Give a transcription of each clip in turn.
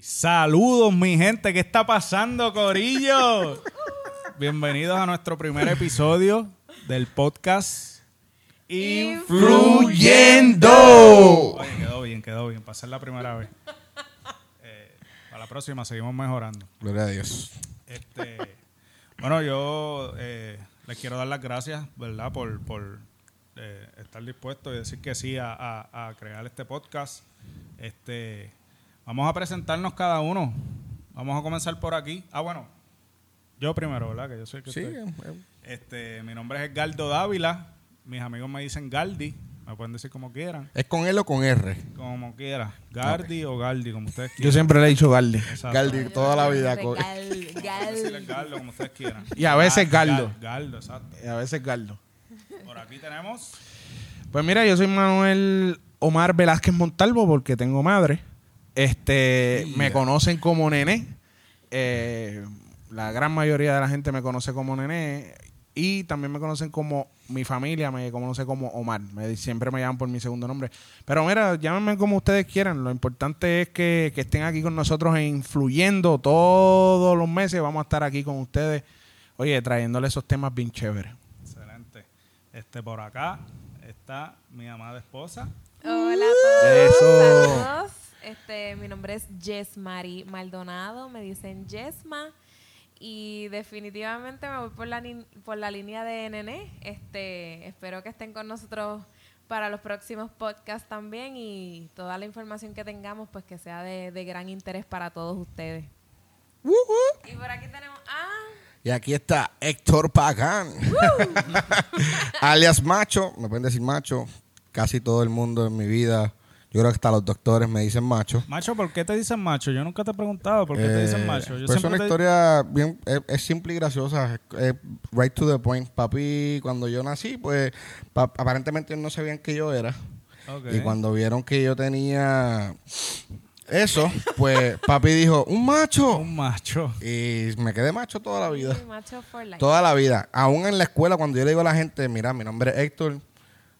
Saludos, mi gente. ¿Qué está pasando, Corillo? Bienvenidos a nuestro primer episodio del podcast Influyendo. Oye, quedó bien, quedó bien. Para ser la primera vez. Eh, para la próxima seguimos mejorando. Gloria a Dios. Este, bueno, yo eh, les quiero dar las gracias, ¿verdad? Por, por eh, estar dispuesto y decir que sí a, a- a crear este podcast. Este, vamos a presentarnos cada uno. Vamos a comenzar por aquí. Ah, bueno, yo primero, ¿verdad? Que yo soy el que Sí, estoy- eh, Este, mi nombre es Edgardo Dávila. Mis amigos me dicen Galdi. Me pueden decir como quieran. ¿es con L o con R? Como quieran. Gardi o Galdi, como ustedes Yo quieran. siempre le he dicho Galdi. Exacto. Galdi, toda la vida. Gal, gal. Galdo, como ustedes quieran. Y a veces Gal- Galdo. Gal- Galdo, exacto. Y a veces Galdo. Por aquí tenemos. Pues mira, yo soy Manuel Omar Velázquez Montalvo porque tengo madre. Este, Yeah. me conocen como Nené. Eh, la gran mayoría de la gente me conoce como Nené. Y también me conocen como mi familia, me conoce como Omar. Me- siempre me llaman por mi segundo nombre. Pero mira, llámenme como ustedes quieran. Lo importante es que, que estén aquí con nosotros e influyendo todos los meses. Vamos a estar aquí con ustedes. Oye, trayéndole esos temas bien chéveres. Excelente. Este por acá está mi amada esposa. Hola a todos. Eso. Este, mi nombre es Jessmari Maldonado, me dicen Jessma. Y definitivamente me voy por la, por la línea de NN. Este, espero que estén con nosotros para los próximos podcasts también y toda la información que tengamos pues que sea de, de gran interés para todos ustedes. Y por aquí tenemos a... Y aquí está Héctor Pagán. Alias Macho. Me pueden decir Macho. Casi todo el mundo en mi vida. Yo creo que hasta los doctores me dicen Macho. Macho, ¿por qué te dicen macho? Yo nunca te he preguntado por qué te dicen Eh, macho. Yo pues es una te- historia bien, es, es simple y graciosa, es- es right to the point. Papi, cuando yo nací, pues pa- aparentemente no sabían que yo era. Y cuando vieron que yo tenía eso, pues papi dijo, un macho. Un macho. Y me quedé macho toda la vida. Sí, Macho for Life. Toda la vida. Aún en la escuela, cuando yo le digo a la gente, mira, mi nombre es Héctor,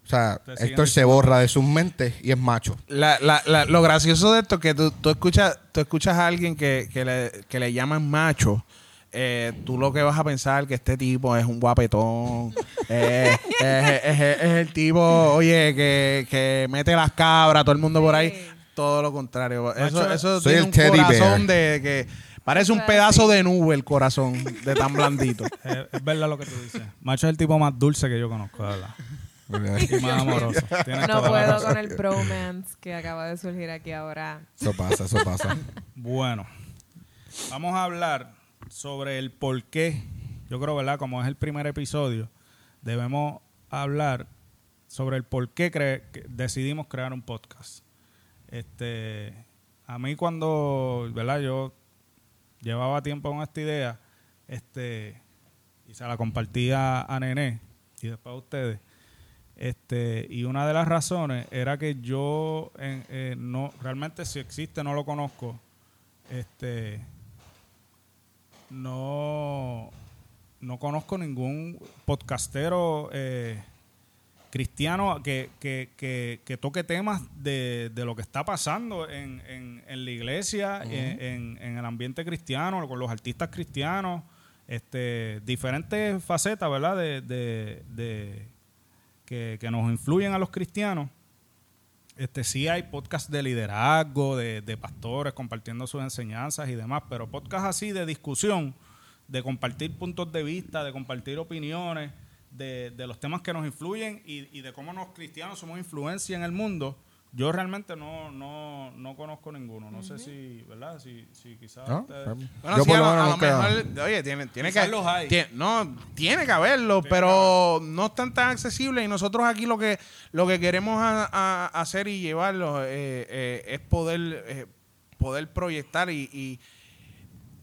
o sea, Héctor se borra de sus mentes y es macho. La, la, la- lo gracioso de esto es que tú, tú escuchas tú escuchas a alguien que, que, le, que le llaman macho. eh, tú lo que vas a pensar que este tipo es un guapetón. eh, es, es- es- es el tipo, oye, que, que mete las cabras, todo el mundo por ahí. Todo lo contrario. Eso, eso soy tiene el un teddy corazón bear. de que parece un pedazo de nube el corazón de tan blandito. Es verdad lo que tú dices. Macho es el tipo más dulce que yo conozco, de verdad. Y más amoroso. Tienes No puedo razón. con el bromance que acaba de surgir aquí ahora. Eso pasa, eso pasa. Bueno, vamos a hablar sobre el por qué. Yo creo, ¿verdad? Como es el primer episodio, debemos hablar sobre el por qué cre- que decidimos crear un podcast. Este, a mí cuando, ¿verdad? Yo llevaba tiempo con esta idea, este, y se la compartía a Nené y después a ustedes. Este, y una de las razones era que yo eh, no realmente si existe no lo conozco. Este no no conozco ningún podcastero eh, cristiano que, que, que, que toque temas de, de lo que está pasando en, en, en la iglesia, en, en- en el ambiente cristiano, con los artistas cristianos, este, diferentes facetas, ¿verdad? De, de, de- que, que nos influyen a los cristianos. Este, sí hay podcasts de liderazgo, de, de pastores compartiendo sus enseñanzas y demás, pero podcasts así de discusión, de compartir puntos de vista, de compartir opiniones, de, de los temas que nos influyen y, y de cómo los cristianos somos influencia en el mundo, yo realmente no, no, no conozco ninguno. No sé si, ¿verdad? Si, si quizás ¿No? ustedes- Bueno, Yo sí, por a lo lo, menos a lo nunca- mejor, oye, tiene, tiene que los hay. tie- no, tiene que haberlo, pero no están tan accesibles y nosotros aquí lo que lo que queremos a- a- hacer y llevarlo eh, eh, es poder eh, poder proyectar y, y,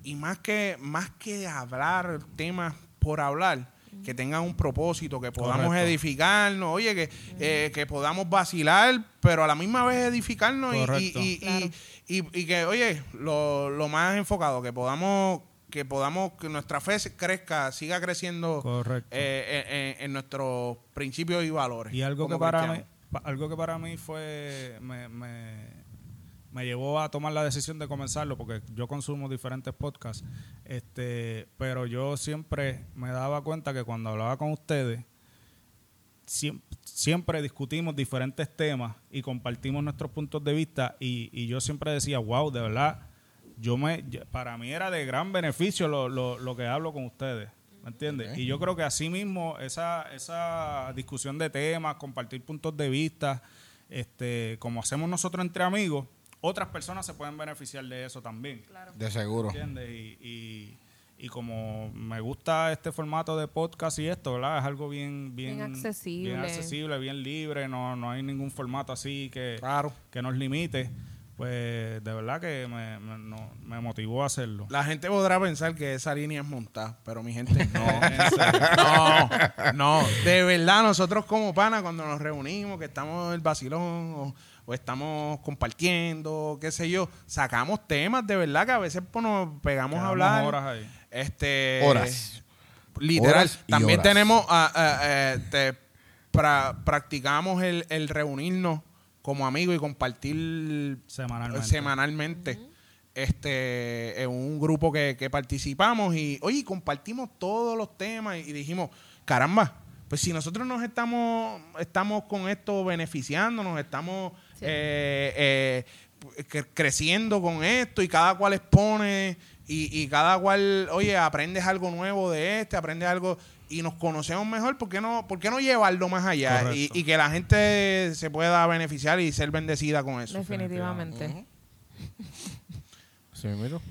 y más que más que hablar temas por hablar que tengan un propósito, que podamos Correcto. edificarnos, oye, que, eh, que podamos vacilar, pero a la misma vez edificarnos y- y, y- y- Claro. y, y que, oye, lo, lo más enfocado, que podamos que podamos que nuestra fe crezca, siga creciendo Correcto. eh, en, en- en nuestros principios y valores. Y algo que para mí, cristianos. algo que para mí fue me, me, me llevó a tomar la decisión de comenzarlo porque yo consumo diferentes podcasts. Este, pero yo siempre me daba cuenta que cuando hablaba con ustedes, siem- siempre discutimos diferentes temas y compartimos nuestros puntos de vista y, y yo siempre decía, wow, de verdad, yo me, para mí era de gran beneficio lo, lo, lo que hablo con ustedes. ¿Me entiendes? Y yo creo que así mismo esa, esa discusión de temas, compartir puntos de vista, este, como hacemos nosotros entre amigos, otras personas se pueden beneficiar de eso también. De seguro. ¿Entiendes? Y, y, y como me gusta este formato de podcast y esto, ¿verdad? Es algo bien, bien, Bien accesible. bien accesible, bien libre, no, no hay ningún formato así que, Claro. que nos limite. Pues de verdad que me, me, no- me motivó a hacerlo. La gente podrá pensar que esa línea es montada, pero mi gente no. No, no. De verdad, nosotros como pana, cuando nos reunimos, que estamos en el vacilón o, o estamos compartiendo, qué sé yo, sacamos temas de verdad que a veces pues, nos pegamos a hablar. horas ahí. Este, Horas. Literal. Horas También horas. tenemos, ah, ah, eh, te- pra- practicamos el, el reunirnos como amigos y compartir Semanalmente. semanalmente. Este, en un grupo que, que participamos y, oye, compartimos todos los temas y, dijimos, caramba, pues si nosotros nos estamos, estamos con esto beneficiándonos, estamos Sí. eh, eh, cre- creciendo con esto y cada cual expone y, y cada cual, oye, aprendes algo nuevo de este, aprendes algo y nos conocemos mejor, ¿por qué no, por qué no llevarlo más allá? Y, que la gente se pueda beneficiar y ser bendecida con eso. Definitivamente. Sí, miro.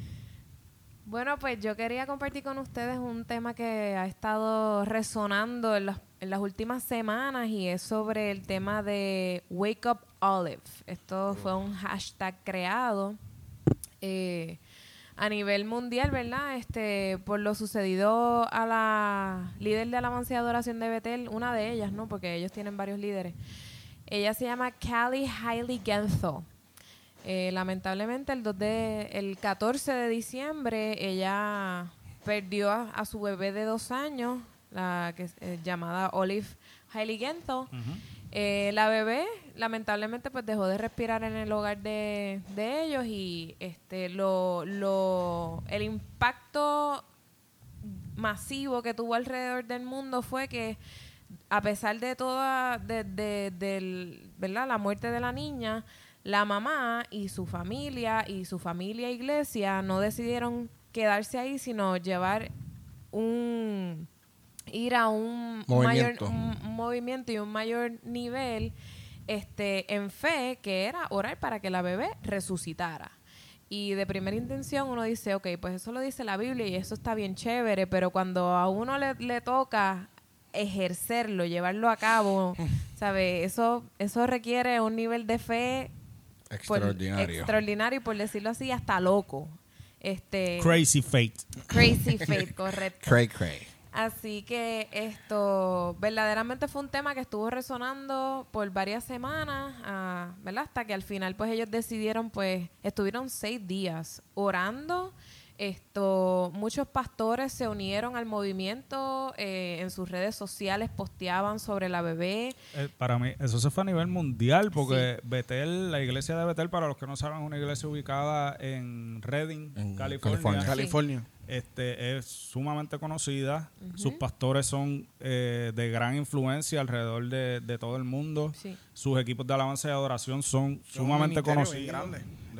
Bueno, pues yo quería compartir con ustedes un tema que ha estado resonando en las, en las últimas semanas y es sobre el tema de Wake Up Olive. Esto fue un hashtag creado eh, a nivel mundial, ¿verdad? Este, por lo sucedido a la líder de alabanza y adoración de Betel, una de ellas, ¿no? Porque ellos tienen varios líderes. Ella se llama Callie Hailey Gensel. Eh, lamentablemente el, 2 de, el 14 de diciembre ella perdió a, a su bebé de dos años, la que eh, llamada Olive Hailey Gensel. Eh, la bebé lamentablemente pues dejó de respirar en el hogar de, de ellos y este lo, lo el impacto masivo que tuvo alrededor del mundo fue que a pesar de toda de, de- del, ¿verdad? la muerte de la niña la mamá y su familia y su familia iglesia no decidieron quedarse ahí sino llevar un ir a un Movimiento. mayor un, un movimiento y un mayor nivel este en fe que era orar para que la bebé resucitara y de primera intención uno dice, ok, pues eso lo dice la Biblia y eso está bien chévere, pero cuando a uno le, le toca ejercerlo, llevarlo a cabo, ¿sabe? Eso, eso requiere un nivel de fe por- Extraordinario. extraordinario y por decirlo así, hasta loco. Este, Crazy Fate. crazy faith, correcto. Cray, cray. Así que esto verdaderamente fue un tema que estuvo resonando por varias semanas, ah, ¿verdad? Hasta que al final pues ellos decidieron pues estuvieron seis días orando. Esto, muchos pastores se unieron al movimiento, eh, en sus redes sociales posteaban sobre la bebé. Eh, para mí, eso se fue a nivel mundial, porque Betel, la iglesia de Betel, para los que no saben, es una iglesia ubicada en Redding, En California. California. California. Este, es sumamente conocida. Sus pastores son eh, de gran influencia alrededor de, de todo el mundo. Sí. Sus equipos de alabanza y adoración son sumamente conocidos.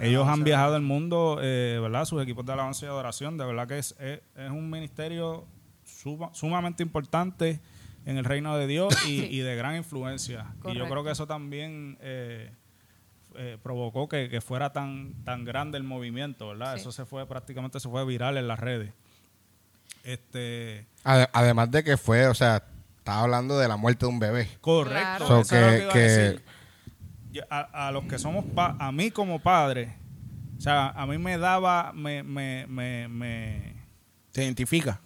Ellos han viajado el mundo, eh, ¿verdad? Sus equipos de alabanza y adoración. De verdad que es, es, es un ministerio suma- sumamente importante en el reino de Dios y, Sí. y de gran influencia. Y yo creo que eso también eh, eh, provocó que, que fuera tan, tan grande el movimiento, ¿verdad? Sí. Eso se fue prácticamente se fue viral en las redes. Este, Ade- Además de que fue, o sea, estaba hablando de la muerte de un bebé. correcto. Claro. So eso era lo que- que iba a que- decir. Yo- A, a los que somos, pa- a mí como padre, o sea, a mí me daba, me, me, me, me, Se identifica.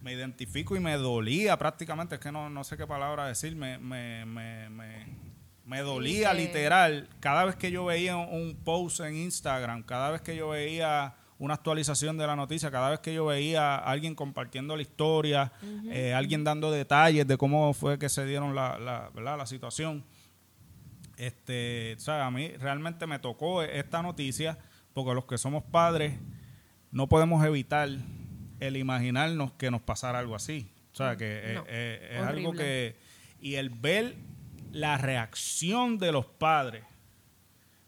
me identifico y me dolía prácticamente, es que no, no sé qué palabra decir, me, me, me, me, me dolía literal cada vez que yo veía un post en Instagram, cada vez que yo veía una actualización de la noticia, cada vez que yo veía a alguien compartiendo la historia, eh, alguien dando detalles de cómo fue que se dieron la, la, ¿verdad? la situación. Este, o sea, a mí realmente me tocó esta noticia porque los que somos padres no podemos evitar el imaginarnos que nos pasara algo así. O sea, que No, eh, eh, es algo que... Y el ver la reacción de los padres,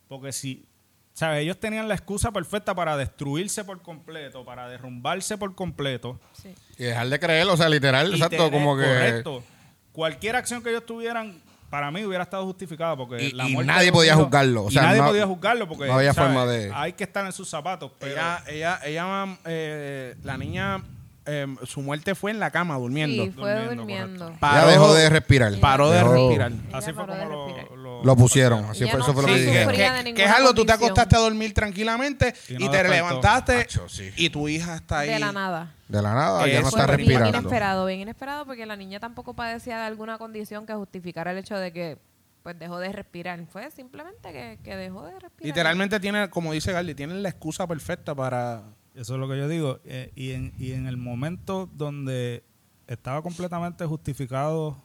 porque si... ¿Sabes? Ellos tenían la excusa perfecta para destruirse por completo, para derrumbarse por completo. Sí. Y dejar de creer, o sea, literal, Y exacto, tener- como que... Correcto. Cualquier acción que ellos tuvieran, para mí hubiera estado justificada porque Y- la y nadie podía hijos- juzgarlo, o y sea, nadie no- podía juzgarlo porque no había ¿sabes? forma de- Hay que estar en sus zapatos, pero Ella, ella, ella, eh, la niña, eh, su muerte fue en la cama durmiendo. Sí, fue Durmiendo, durmiendo. correcto. Ya dejó de respirar. Paró de Dejó- respirar. así fue paró como lo, lo, Lo pusieron, así fue, no- eso fue lo que dijeron. que, algo, tú te acostaste a dormir tranquilamente Y y, no te despertó. levantaste Acho, sí. y tu hija está ahí. De la nada. De la nada, ya no está bien respirando. inesperado, bien inesperado porque la niña tampoco padecía de alguna condición que justificara el hecho de que pues dejó de respirar. Fue simplemente que, que dejó de respirar. Literalmente tiene, como dice Garly, tiene la excusa perfecta para... Eso es lo que yo digo. eh, y, en, y en el momento donde estaba completamente justificado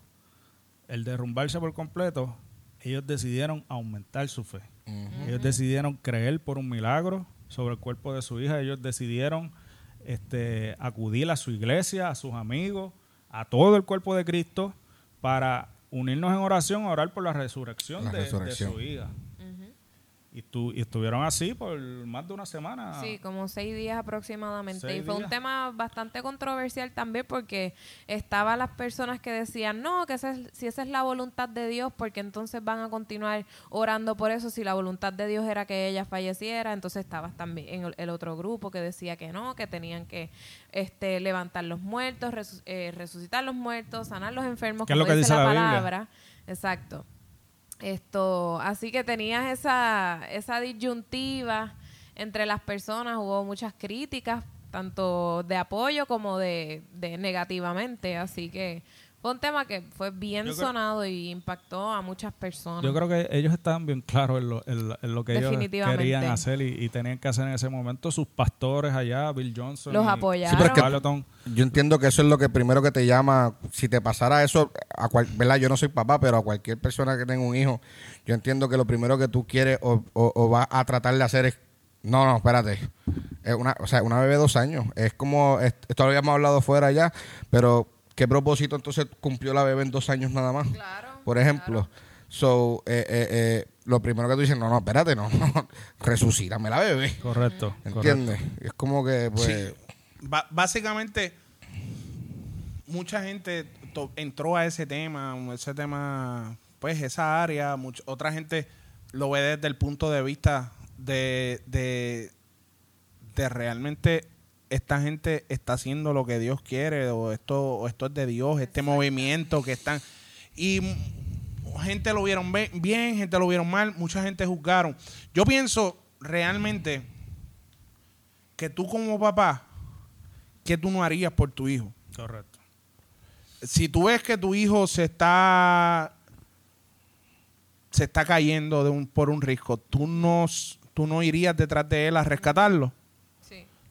el derrumbarse por completo, ellos decidieron aumentar su fe. Ellos decidieron creer por un milagro sobre el cuerpo de su hija. Ellos decidieron este, acudir a su iglesia, a sus amigos, a todo el cuerpo de Cristo para unirnos en oración, orar por la resurrección, La de, de resurrección. su hija. Y, tu- y estuvieron así por más de una semana. Sí, como seis días aproximadamente. Seis y fue días. un tema bastante controversial también porque estaban las personas que decían, no, que esa es- si esa es la voluntad de Dios, porque entonces van a continuar orando por eso. Si la voluntad de Dios era que ella falleciera, entonces estabas también en el- otro grupo que decía que no, que tenían que este, levantar los muertos, resu- eh, resucitar los muertos, sanar los enfermos, ¿Qué es lo que dice dice la, la Biblia? palabra. Exacto. Esto, así que tenías esa, esa disyuntiva entre las personas, hubo muchas críticas, tanto de apoyo como de, de negativamente, así que fue un tema que fue bien creo- sonado y impactó a muchas personas. Yo creo que ellos estaban bien claros en lo, en lo- en lo que ellos querían hacer y, y tenían que hacer en ese momento. Sus pastores allá, Bill Johnson. Los y- apoyaron. Sí, pero es que- Carleton. Yo entiendo que eso es lo que primero que te llama. Si te pasara eso, a cual, ¿verdad? Yo no soy papá, pero a cualquier persona que tenga un hijo, yo entiendo que lo primero que tú quieres o, o, o vas a tratar de hacer es. No, no, espérate. Es una, o sea, una bebé de dos años. Es como. es- Esto lo habíamos hablado fuera ya, pero ¿qué propósito entonces cumplió la bebé en dos años nada más? Claro, Por ejemplo. So, eh, eh, eh, lo primero que tú dices, no, no, espérate, no, no, resucítame la bebé. Correcto. correcto. ¿Entiendes? Es como que, pues. Sí. Básicamente, mucha gente to- entró a ese tema, ese tema, pues esa área, much- otra gente lo ve desde el punto de vista de, de, de realmente esta gente está haciendo lo que Dios quiere o esto, o esto es de Dios, este movimiento que están... Y gente lo vieron bien, gente lo vieron mal, mucha gente juzgaron. Yo pienso realmente que tú como papá, ¿qué tú no harías por tu hijo? Correcto. Si tú ves que tu hijo se está se está cayendo de un, por un risco, ¿tú no, tú no irías detrás de él a rescatarlo.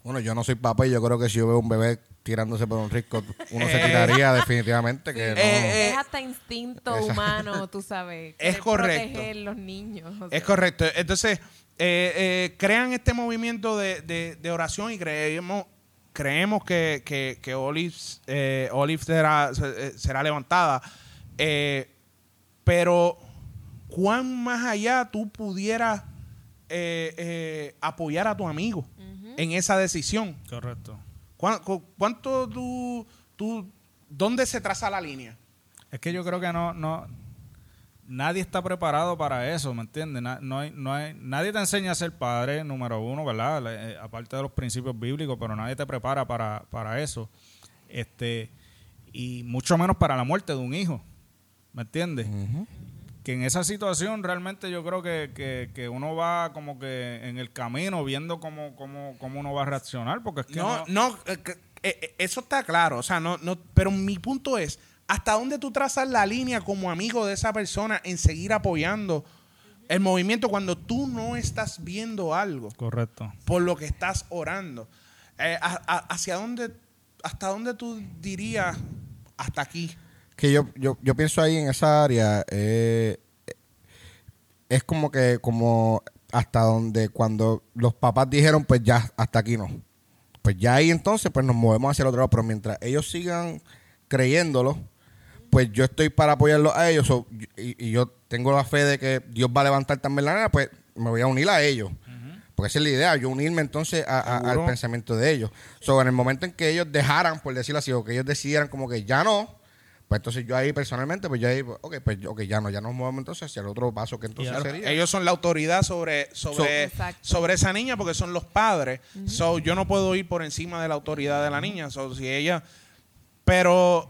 Bueno, yo no soy papá y yo creo que si yo veo un bebé tirándose por un risco, uno se Eh. tiraría definitivamente que no. Eh, es hasta instinto humano, tú sabes. Es correcto. Proteger los niños. o Es correcto. Entonces, eh, eh, crean este movimiento de, de- de oración y creemos creemos que, que, que Olive, eh, Olive será, se- será levantada. Eh, pero, ¿cuán más allá tú pudieras eh, eh, apoyar a tu amigo en esa decisión? Correcto. ¿Cuán- cu- ¿Cuánto tú, tú, dónde se traza la línea? Es que yo creo que no, no, nadie está preparado para eso, ¿me entiendes? Na- no hay, no hay, nadie te enseña a ser padre, número uno, ¿verdad? Le- eh, aparte de los principios bíblicos, pero nadie te prepara para, para eso. Este, y mucho menos para la muerte de un hijo, ¿me entiendes? Que en esa situación realmente yo creo que, que, que uno va como que en el camino viendo cómo, cómo, cómo uno va a reaccionar, porque es que No, no- no, eh, eh, eh, eso está claro. O sea, no, no, pero mi punto es, ¿hasta dónde tú trazas la línea como amigo de esa persona en seguir apoyando el movimiento cuando tú no estás viendo algo Correcto. por lo que estás orando? Eh, a- a- ¿Hacia dónde, hasta dónde tú dirías hasta aquí? Que yo, yo, yo pienso ahí en esa área, eh, es como que, como hasta donde cuando los papás dijeron, pues ya, hasta aquí no. Pues ya ahí entonces, pues nos movemos hacia el otro lado. Pero mientras ellos sigan creyéndolo, pues yo estoy para apoyarlos a ellos. y, y yo tengo la fe de que Dios va a levantar también la nena, pues me voy a unir a ellos. Porque esa es la idea, yo unirme entonces a- a- al pensamiento de ellos. So, en el momento en que ellos dejaran, por decirlo así, o que ellos decidieran como que ya no, pues entonces yo ahí personalmente, pues yo ahí, ok, pues ok, ya no, ya nos movemos entonces hacia el otro paso que entonces Claro. sería. Ellos son la autoridad sobre, sobre, sobre esa niña porque son los padres. So, yo no puedo ir por encima de la autoridad de la niña. So, si ella, pero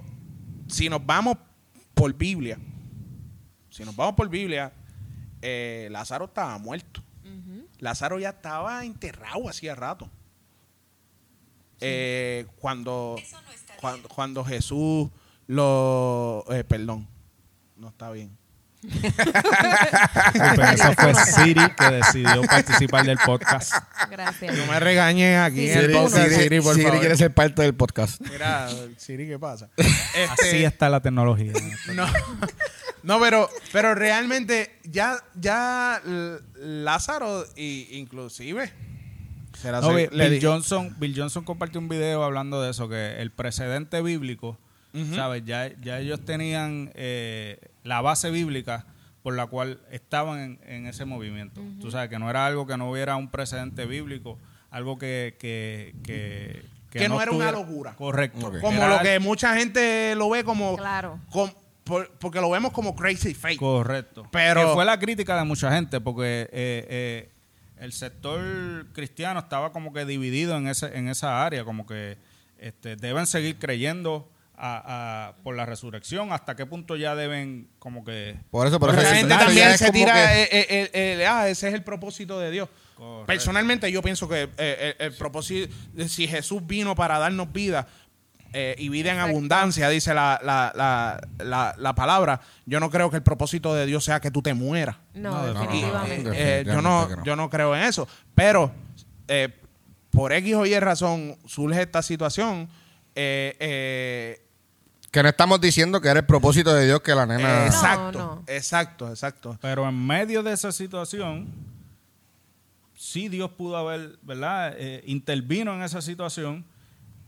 si nos vamos por Biblia, si nos vamos por Biblia, eh, Lázaro estaba muerto. Lázaro ya estaba enterrado hacía rato. Eh, cuando, cuando, cuando Jesús lo... eh, perdón, no está bien. Disculpen, eso fue Siri que decidió participar del podcast. Gracias. No me regañes aquí Sí, en el Siri, podcast, Siri- Siri, por Siri favor. quiere ser parte del podcast. Mira, Siri, ¿qué pasa? Así Este, está la tecnología. no, no, pero, pero realmente ya, ya Lázaro, y, inclusive, No, Bill, Bill Johnson, Bill Johnson compartió un video hablando de eso, que el precedente bíblico, ¿sabes? Ya, ya ellos tenían eh, la base bíblica por la cual estaban en, en ese movimiento. Tú sabes, que no era algo que no hubiera un precedente bíblico, algo que... Que, que, Que no era una locura. Correcto. Como Era lo que mucha gente lo ve como, Claro. com- por- porque lo vemos como crazy fake. Correcto. Pero- Que fue la crítica de mucha gente, porque eh, eh, el sector cristiano estaba como que dividido en, ese, en esa área, como que este, deben seguir creyendo a- a- por la resurrección, hasta qué punto ya deben como que... Por eso, por eso la gente también se tira, que- eh, eh, eh, eh, ah, ese es el propósito de Dios. Correcto. Personalmente yo pienso que eh, el, propósito, de si Jesús vino para darnos vida eh, y vida en abundancia, dice la, la, la, la, la palabra, yo no creo que el propósito de Dios sea que tú te mueras. No, No, no, no, definitivamente. no, Eh, yo, no, yo no creo en eso. Pero eh, por X o Y razón surge esta situación. eh, eh, Que no estamos diciendo que era el propósito de Dios que la nena... No, exacto, no. exacto, exacto. Pero en medio de esa situación, sí Dios pudo haber, ¿verdad? Eh, intervino en esa situación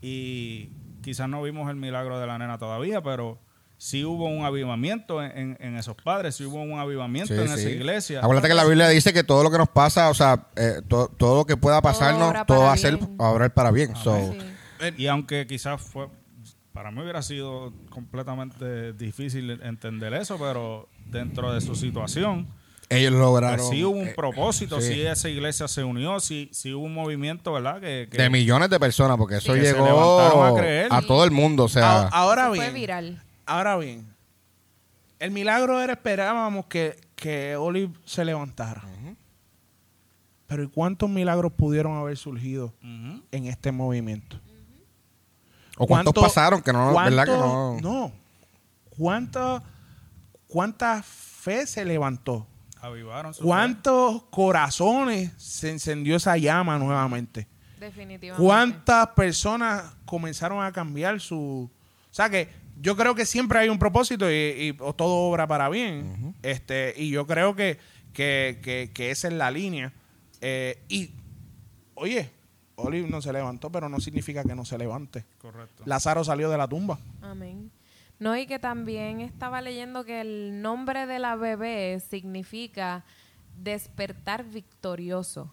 y quizás no vimos el milagro de la nena todavía, pero sí hubo un avivamiento en, en- en esos padres, sí hubo un avivamiento Sí, en sí. esa iglesia. Acuérdate que la Biblia dice que todo lo que nos pasa, o sea, eh, to- todo lo que pueda pasarnos, todo para va a ser bien. a obrar para bien. So, Sí. Y aunque quizás fue, para mí hubiera sido completamente difícil entender eso, pero dentro de su situación, ellos lograron... pues sí hubo un eh, propósito, sí. sí. esa iglesia se unió, sí, sí hubo un movimiento, ¿verdad? Que, que- de millones de personas, porque eso Que llegó a creer. a todo el mundo. O sea, A- ahora Eso fue bien, viral. Ahora bien, el milagro era esperábamos que, que Olive se levantara. Pero ¿y cuántos milagros pudieron haber surgido en este movimiento? O cuántos ¿Cuánto- pasaron que no, ¿verdad? Que cuánto- no. No. ¿Cuánta, ¿Cuánta fe se levantó? Avivaron su fe. ¿Cuántos corazones se encendió esa llama nuevamente? Definitivamente. ¿Cuántas personas comenzaron a cambiar su... O sea que yo creo que siempre hay un propósito y, y todo obra para bien. este Y yo creo que, que, que- que esa es la línea. Eh, y, oye, Olive no se levantó, pero no significa que no se levante. Correcto. Lázaro salió de la tumba. Amén. No, y que también estaba leyendo que el nombre de la bebé significa despertar victorioso.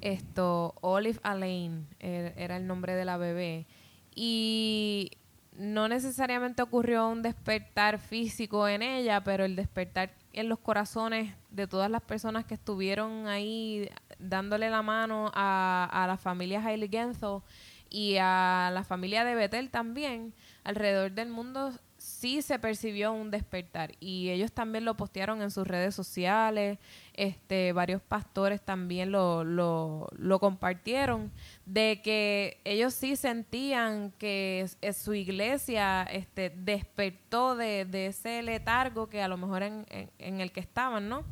Esto, Olive Alain er- era el nombre de la bebé. Y no necesariamente ocurrió un despertar físico en ella, pero el despertar en los corazones de todas las personas que estuvieron ahí dándole la mano a, a la familia Hailey Genzo y a la familia de Betel también, alrededor del mundo sí se percibió un despertar y ellos también lo postearon en sus redes sociales, este, varios pastores también lo, lo, lo compartieron, de que ellos sí sentían que su iglesia este, despertó de, de ese letargo que a lo mejor en, en- en el que estaban, ¿no?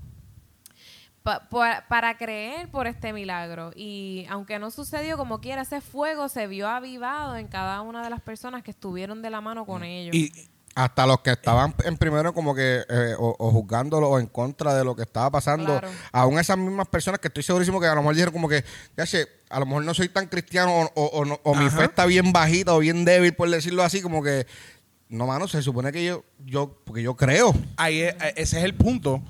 Pa- pa- para creer por este milagro. Y aunque no sucedió como quiera, ese fuego se vio avivado en cada una de las personas que estuvieron de la mano con ellos. Y, hasta los que estaban en primero como que eh, o, o juzgándolo o en contra de lo que estaba pasando, Claro. aún esas mismas personas que estoy segurísimo que a lo mejor dijeron como que, ya sé, a lo mejor no soy tan cristiano o, o- o no- o mi fe está bien bajita o bien débil, por decirlo así, como que, no, mano, se supone que yo, yo porque yo creo. Ahí es- eh, ese es el punto.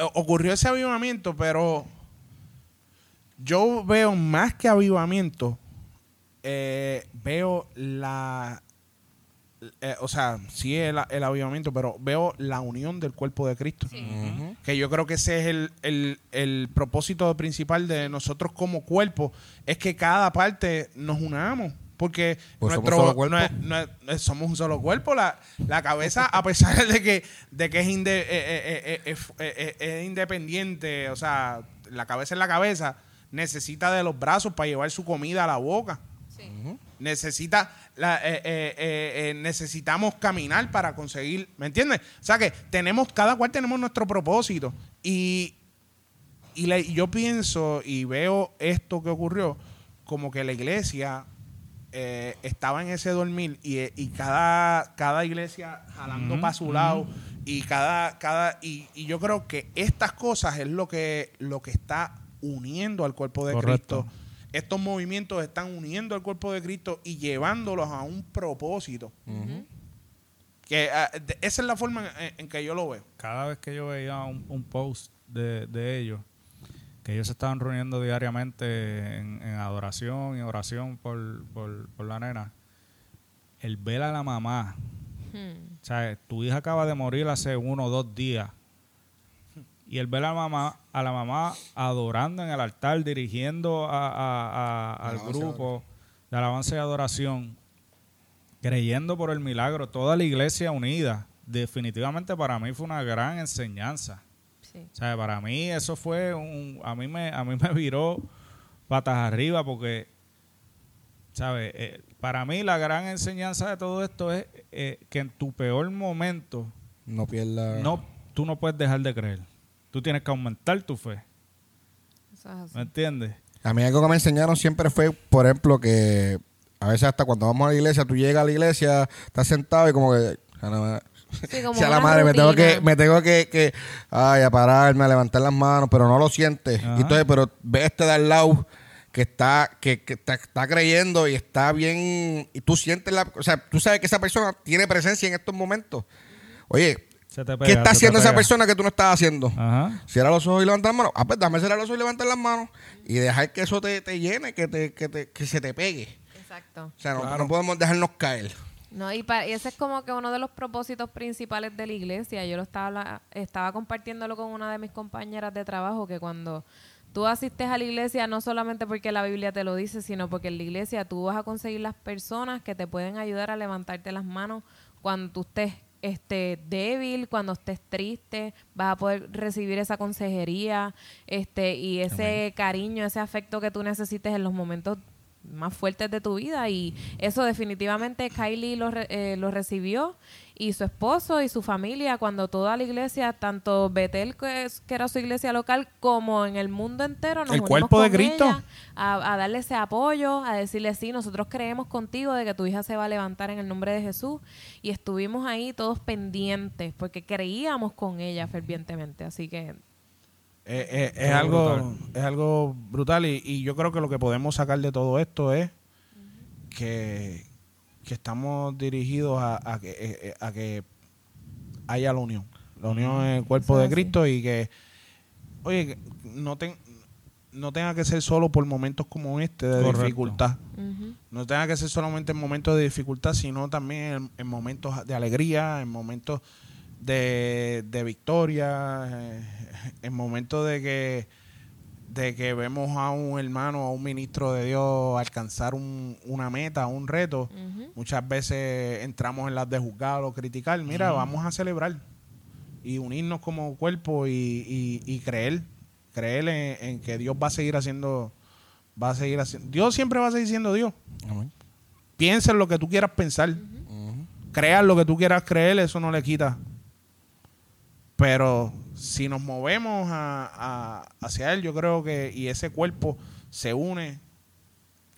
O- Ocurrió ese avivamiento, pero yo veo más que avivamiento, eh, veo la, eh, o sea, sí el, el avivamiento, pero veo la unión del cuerpo de Cristo. Que yo creo que ese es el, el- el propósito principal de nosotros como cuerpo, es que cada parte nos unamos. Porque Pues somos nuestro, un solo cuerpo. nue- nue- eh, somos un solo cuerpo. La, la cabeza, a pesar de que, de que es, inde- eh, eh, eh, eh, es- es independiente, o sea, la cabeza es la cabeza, necesita de los brazos para llevar su comida a la boca. Sí. Necesita, la, eh, eh, eh, eh, necesitamos caminar para conseguir, ¿me entiendes? O sea que tenemos, cada cual tenemos nuestro propósito. Y, y la- y yo pienso y veo esto que ocurrió como que la iglesia eh, estaba en ese dormir y, eh, y cada, cada iglesia jalando para su lado y cada, cada y, y yo creo que estas cosas es lo que, lo que está uniendo al cuerpo de Correcto. Cristo. Estos movimientos están uniendo al cuerpo de Cristo y llevándolos a un propósito. Que ah, esa es la forma en, en que yo lo veo. cada vez que yo veía un, un post de, de ellos, que ellos se estaban reuniendo diariamente en, en adoración y oración por, por, por la nena, el ver a la mamá, Hmm. o sea, tu hija acaba de morir hace uno o dos días, y el ver a la mamá, a la mamá adorando en el altar, dirigiendo a- a- a- al grupo de alabanza y adoración, creyendo por el milagro, toda la iglesia unida, definitivamente para mí fue una gran enseñanza. Sí. O sea, para mí eso fue un... A mí me, a mí me viró patas arriba porque, ¿sabes? Eh, para mí la gran enseñanza de todo esto es eh, que en tu peor momento No pierda. no, tú no puedes dejar de creer. Tú tienes que aumentar tu fe. Eso es así. ¿Me entiendes? A mí algo que me enseñaron siempre fue, por ejemplo, que a veces hasta cuando vamos a la iglesia, tú llegas a la iglesia, estás sentado y como que... "Ah, no, me- Sí, como sea la madre, me tengo que, me tengo que, que, ay, a pararme, a levantar las manos, pero no lo sientes. Ajá. Y entonces, pero ves este de al lado que está, que, que está, está creyendo y está bien, y tú sientes la, o sea, tú sabes que esa persona tiene presencia en estos momentos. Oye, Se te ¿qué está se te haciendo esa persona que tú no estás haciendo? Ajá. Cierra los ojos y levanta las manos. Ah, pues dame cerrar los ojos y levantar las manos. Y dejar que eso te, te llene, que, te, que, te- que se te pegue. Exacto. O sea, no, Claro. no podemos dejarnos caer. No, y, y ese es como que uno de los propósitos principales de la iglesia. Yo lo estaba, estaba compartiéndolo con una de mis compañeras de trabajo, que cuando tú asistes a la iglesia, no solamente porque la Biblia te lo dice, sino porque en la iglesia tú vas a conseguir las personas que te pueden ayudar a levantarte las manos cuando tú estés este débil, cuando estés triste, vas a poder recibir esa consejería, este y ese cariño, ese afecto que tú necesites en los momentos más fuertes de tu vida y eso definitivamente Kylie lo, re- eh, lo recibió y su esposo y su familia cuando toda la iglesia, tanto Betel que, es- que era su iglesia local como en el mundo entero nos El cuerpo de Cristo. a, a darle ese apoyo, a decirle sí, nosotros creemos contigo de que tu hija se va a levantar en el nombre de Jesús y estuvimos ahí todos pendientes porque creíamos con ella fervientemente, así que Eh, eh, es, algo, brutal. es algo brutal y, y yo creo que lo que podemos sacar de todo esto es que, que estamos dirigidos a, a que, eh, a que haya la unión. La unión en el cuerpo de. Cristo y que, oye, que no, ten- no tenga que ser solo por momentos como este de Correcto. dificultad. No tenga que ser solamente en momentos de dificultad, sino también en, en momentos de alegría, en momentos de, de victoria, eh, en momentos de que, de que vemos a un hermano, a un ministro de Dios alcanzar un- una meta, un reto. Muchas veces entramos en las de juzgar o criticar. Mira, vamos a celebrar y unirnos como cuerpo y, y- y creer, creer en, en que Dios va a seguir haciendo, va a seguir haciendo. Dios siempre va a seguir siendo Dios. Piensa en lo que tú quieras pensar. Creas lo que tú quieras creer, eso no le quita. Pero si nos movemos a- a- hacia Él, yo creo que, y ese cuerpo se une,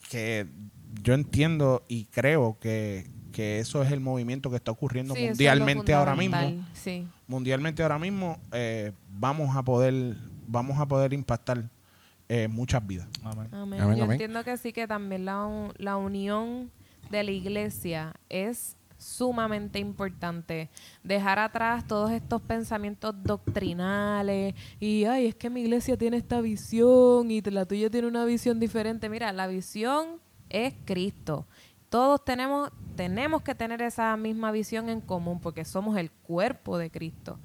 que yo entiendo y creo que, que eso es el movimiento que está ocurriendo Sí, es mundialmente ahora mismo. Mundialmente ahora mismo eh, vamos a poder vamos a poder impactar eh, muchas vidas. Amén. Amén. Amén, Yo amén. entiendo que sí que también la, un- la unión de la iglesia es sumamente importante. Dejar atrás todos estos pensamientos doctrinales y, ay, es que mi iglesia tiene esta visión y la tuya tiene una visión diferente. Mira, la visión es Cristo. Todos tenemos, tenemos que tener esa misma visión en común porque somos el cuerpo de Cristo.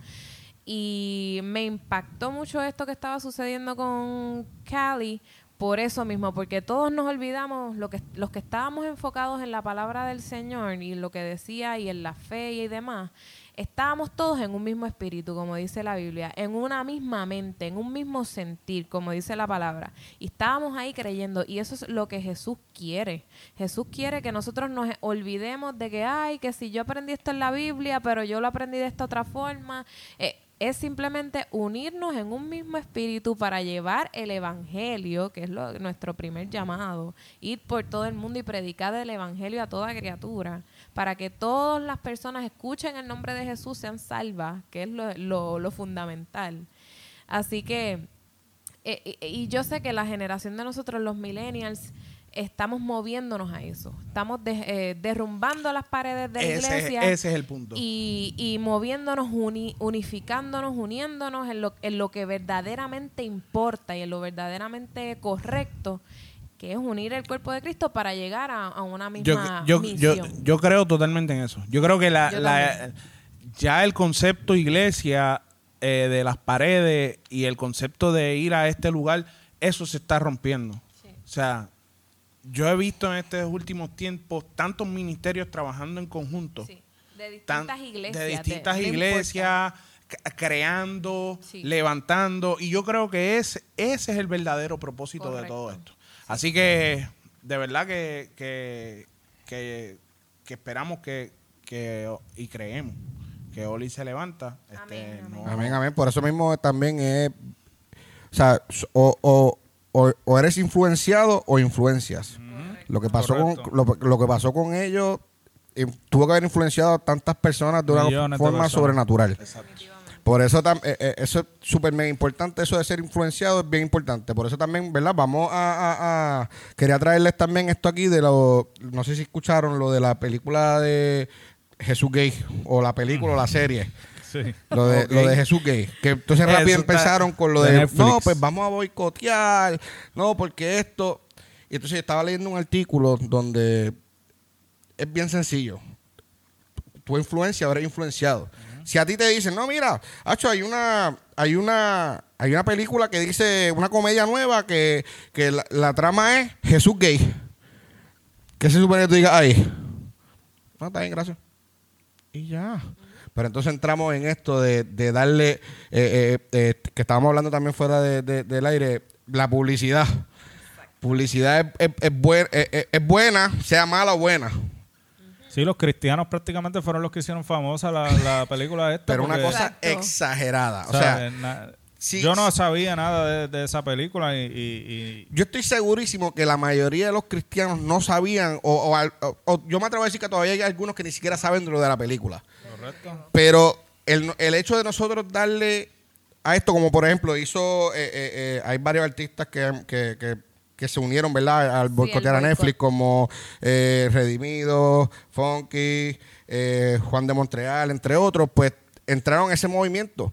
Y me impactó mucho esto que estaba sucediendo con Cali por eso mismo, porque todos nos olvidamos, lo que, los que estábamos enfocados en la palabra del Señor y lo que decía y en la fe y demás, estábamos todos en un mismo espíritu, como dice la Biblia, en una misma mente, en un mismo sentir, como dice la palabra. Y estábamos ahí creyendo, y eso es lo que Jesús quiere. Jesús quiere que nosotros nos olvidemos de que, ay, que si yo aprendí esto en la Biblia, pero yo lo aprendí de esta otra forma. Eh, es simplemente unirnos en un mismo espíritu para llevar el evangelio, que es lo- nuestro primer llamado, ir por todo el mundo y predicar el evangelio a toda criatura, para que todas las personas escuchen el nombre de Jesús, sean salvas, que es lo, lo- fundamental. Así que, eh, y, y yo sé que la generación de nosotros, los millennials, estamos moviéndonos a eso. Estamos de- eh, derrumbando las paredes de la Ese, iglesia ese es el punto. y, y moviéndonos, uni- unificándonos, uniéndonos en lo, en lo que verdaderamente importa y en lo verdaderamente correcto, que es unir el cuerpo de Cristo para llegar a, a una yo, misma yo, yo, misión. yo creo totalmente en eso. Yo creo que la, Yo la- ya el concepto iglesia eh, de las paredes y el concepto de ir a este lugar, eso se está rompiendo. O sea, yo he visto en estos últimos tiempos tantos ministerios trabajando en conjunto. Sí, de tan- distintas iglesias. de distintas iglesias, creando, Sí. levantando. Y yo creo que ese, ese es el verdadero propósito de todo esto. Así que, de verdad que, que, que, que esperamos que, que, y creemos que Oli se levanta. Este, Amén, amén. no- Amén, amén. Por eso mismo también es. O sea, o, o, o- o eres influenciado o influencias. Lo que pasó con lo, lo que pasó con ellos eh, tuvo que haber influenciado a tantas personas de una Millones forma sobrenatural. Por eso tam- eh, eh, eso es súper mega importante, eso de ser influenciado es bien importante. Por eso también, ¿verdad? Vamos a, a- a- quería traerles también esto aquí de lo no sé si escucharon lo de la película de Jesús Gay o la película o la serie. Sí. Lo de, Ok. lo de Jesús Gay. Que entonces Eso rápido empezaron con lo de no, pues vamos a boicotear, no, porque esto. Y entonces yo estaba leyendo un artículo donde es bien sencillo. Tu influencia ahora eres influenciado. Si a ti te dicen, no, mira, Hacho, hay una, hay una, hay una película que dice, una comedia nueva que, que la, la trama es Jesús Gay. ¿Qué se supone que tú digas ahí? No, está bien, gracias. Y ya. Pero entonces entramos en esto de, de darle, eh, eh, eh, que estábamos hablando también fuera de- de- del aire, la publicidad. Publicidad es, es- es buen- es- es- es buena, sea mala o buena. Sí, los cristianos prácticamente fueron los que hicieron famosa la, la película esta. Pero una cosa Exacto. exagerada. O o sea, sea, na- sí- yo no sabía nada de, de esa película y, y- y- yo estoy segurísimo que la mayoría de los cristianos no sabían, o, o- o yo me atrevo a decir que todavía hay algunos que ni siquiera saben de lo de la película. Correcto. Pero el, el hecho de nosotros darle a esto, como por ejemplo hizo, eh, eh, eh, hay varios artistas que, que- que- que se unieron, ¿verdad? Al boicotear a. Netflix, como eh, Redimido, Funky, eh, Juan de Montreal, entre otros, pues entraron en ese movimiento.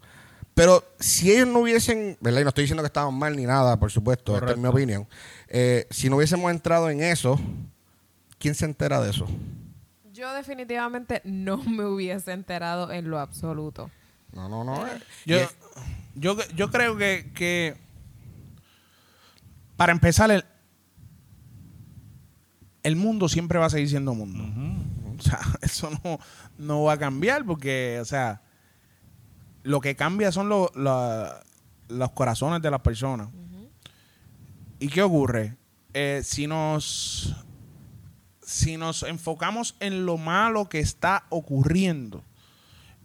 Pero si ellos no hubiesen, ¿verdad? Y no estoy diciendo que estaban mal ni nada, por supuesto, esta es mi opinión. Eh, si no hubiésemos entrado en eso, ¿quién se entera de eso? Yo definitivamente no me hubiese enterado en lo absoluto. No, no, no. eh. Yo, yo, yo creo que, que para empezar, el, el mundo siempre va a seguir siendo mundo. O sea, eso no, no va a cambiar porque, o sea, lo que cambia son lo- la- los corazones de las personas. ¿Y qué ocurre? Eh, si nos si nos enfocamos en lo malo que está ocurriendo,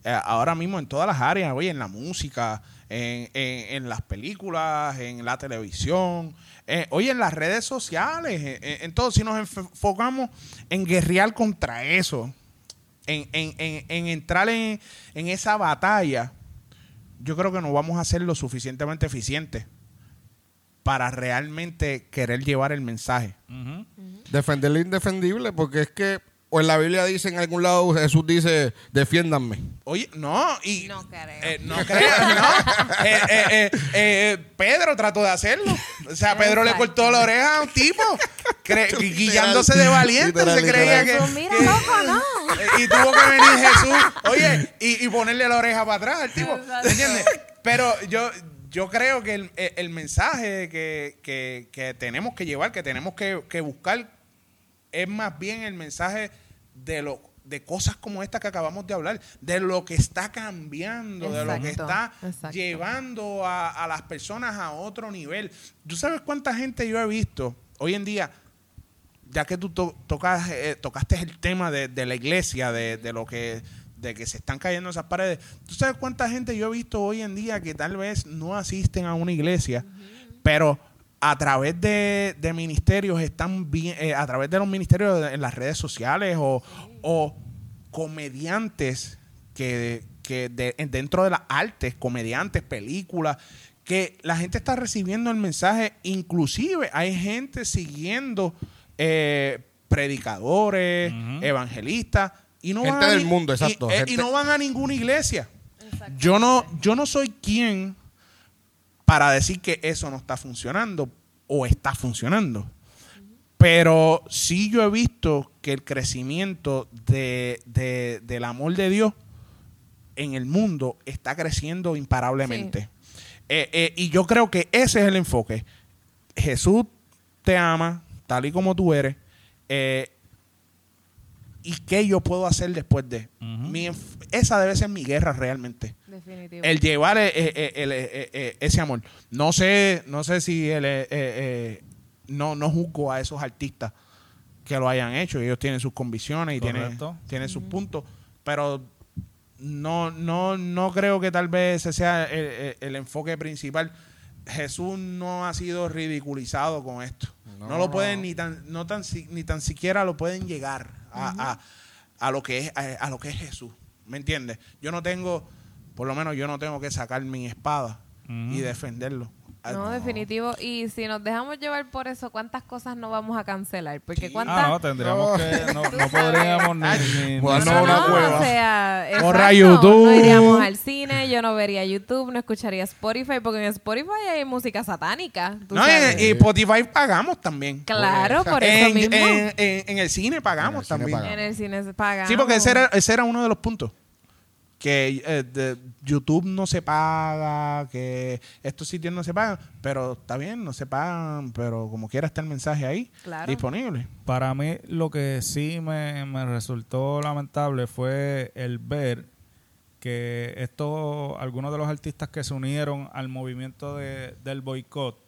eh, ahora mismo en todas las áreas, oye, en la música, en, en- las películas, en la televisión, eh, hoy en las redes sociales, en, en- en todo. Si nos enf- enfocamos en guerrear contra eso, en, en- en- en entrar en, en esa batalla, yo creo que no vamos a ser lo suficientemente eficientes para realmente querer llevar el mensaje. Defender lo indefendible, porque es que, o en la Biblia dice en algún lado, Jesús dice, defiéndanme. Oye, no, y No creo. eh, no creo, no. Eh, eh, eh, eh, Pedro trató de hacerlo. O sea, Pedro le cortó la oreja a un tipo, guillándose de valiente, Literal, se creía literal. que, Pues mira, que- loco, no. Y tuvo que venir Jesús, oye, y, y ponerle la oreja para atrás al tipo. ¿Entiendes? Pero yo, yo creo que el mensaje que, que- que tenemos que llevar, que tenemos que, que buscar, es más bien el mensaje de lo de cosas como esta que acabamos de hablar, de lo que está cambiando, de lo que está exacto. llevando a, a las personas a otro nivel. ¿Tú sabes cuánta gente yo he visto hoy en día? ya que tú to- tocas, eh, tocaste el tema de, de la iglesia, de, de lo que de que se están cayendo esas paredes. ¿Tú sabes cuánta gente yo he visto hoy en día que tal vez no asisten a una iglesia, pero a través de, de ministerios están bien, eh, a través de los ministerios en las redes sociales o, o comediantes que, que de- dentro de las artes, comediantes, películas, que la gente está recibiendo el mensaje, inclusive hay gente siguiendo eh, predicadores, evangelistas, y no Gente van a del mundo, y- exacto, eh, Y, gente- no van a ninguna iglesia. Yo no, yo no soy quien para decir que eso no está funcionando o está funcionando. Pero sí yo he visto que el crecimiento de, de- del amor de Dios en el mundo está creciendo imparablemente. Eh, eh, y yo creo que ese es el enfoque. Jesús te ama tal y como tú eres. eh, ¿Y qué yo puedo hacer después de? Mi esa debe ser mi guerra realmente Definitivo. el llevar eh, eh, eh, el, ese amor. No sé, no sé si el, no, no juzgo a esos artistas que lo hayan hecho. Ellos tienen sus convicciones y tienen, tienen sus puntos, pero no, no, no creo que tal vez ese sea el, el- el enfoque principal. Jesús no ha sido ridiculizado con esto. No, No, lo pueden ni tan, no tan, si- ni tan siquiera lo pueden llegar a, a- a lo que es a, a lo que es Jesús. ¿Me entiendes? Yo no tengo, por lo menos yo no tengo que sacar mi espada y defenderlo. Ah, No, definitivo. Y si nos dejamos llevar por eso, ¿cuántas cosas no vamos a cancelar? Porque cuántas... Ah, no, tendríamos que. No, podríamos ni. ni- ni- Bueno, no, una no, cueva. o sea, Borra exacto, YouTube. No iríamos al cine, yo no vería YouTube, no escucharía Spotify, porque en Spotify hay música satánica. tú No, sabes. y, y Spotify pagamos también. Claro, por eso en, mismo. en- en- en el cine pagamos En el cine también. pagamos. en el cine se paga. Sí, porque ese era, ese era uno de los puntos. Que eh, de- YouTube no se paga, que estos sitios no se pagan, pero está bien, no se pagan, pero como quiera está el mensaje ahí Claro. disponible. Para mí, lo que sí me, me resultó lamentable fue el ver que estos, algunos de los artistas que se unieron al movimiento de- del boicot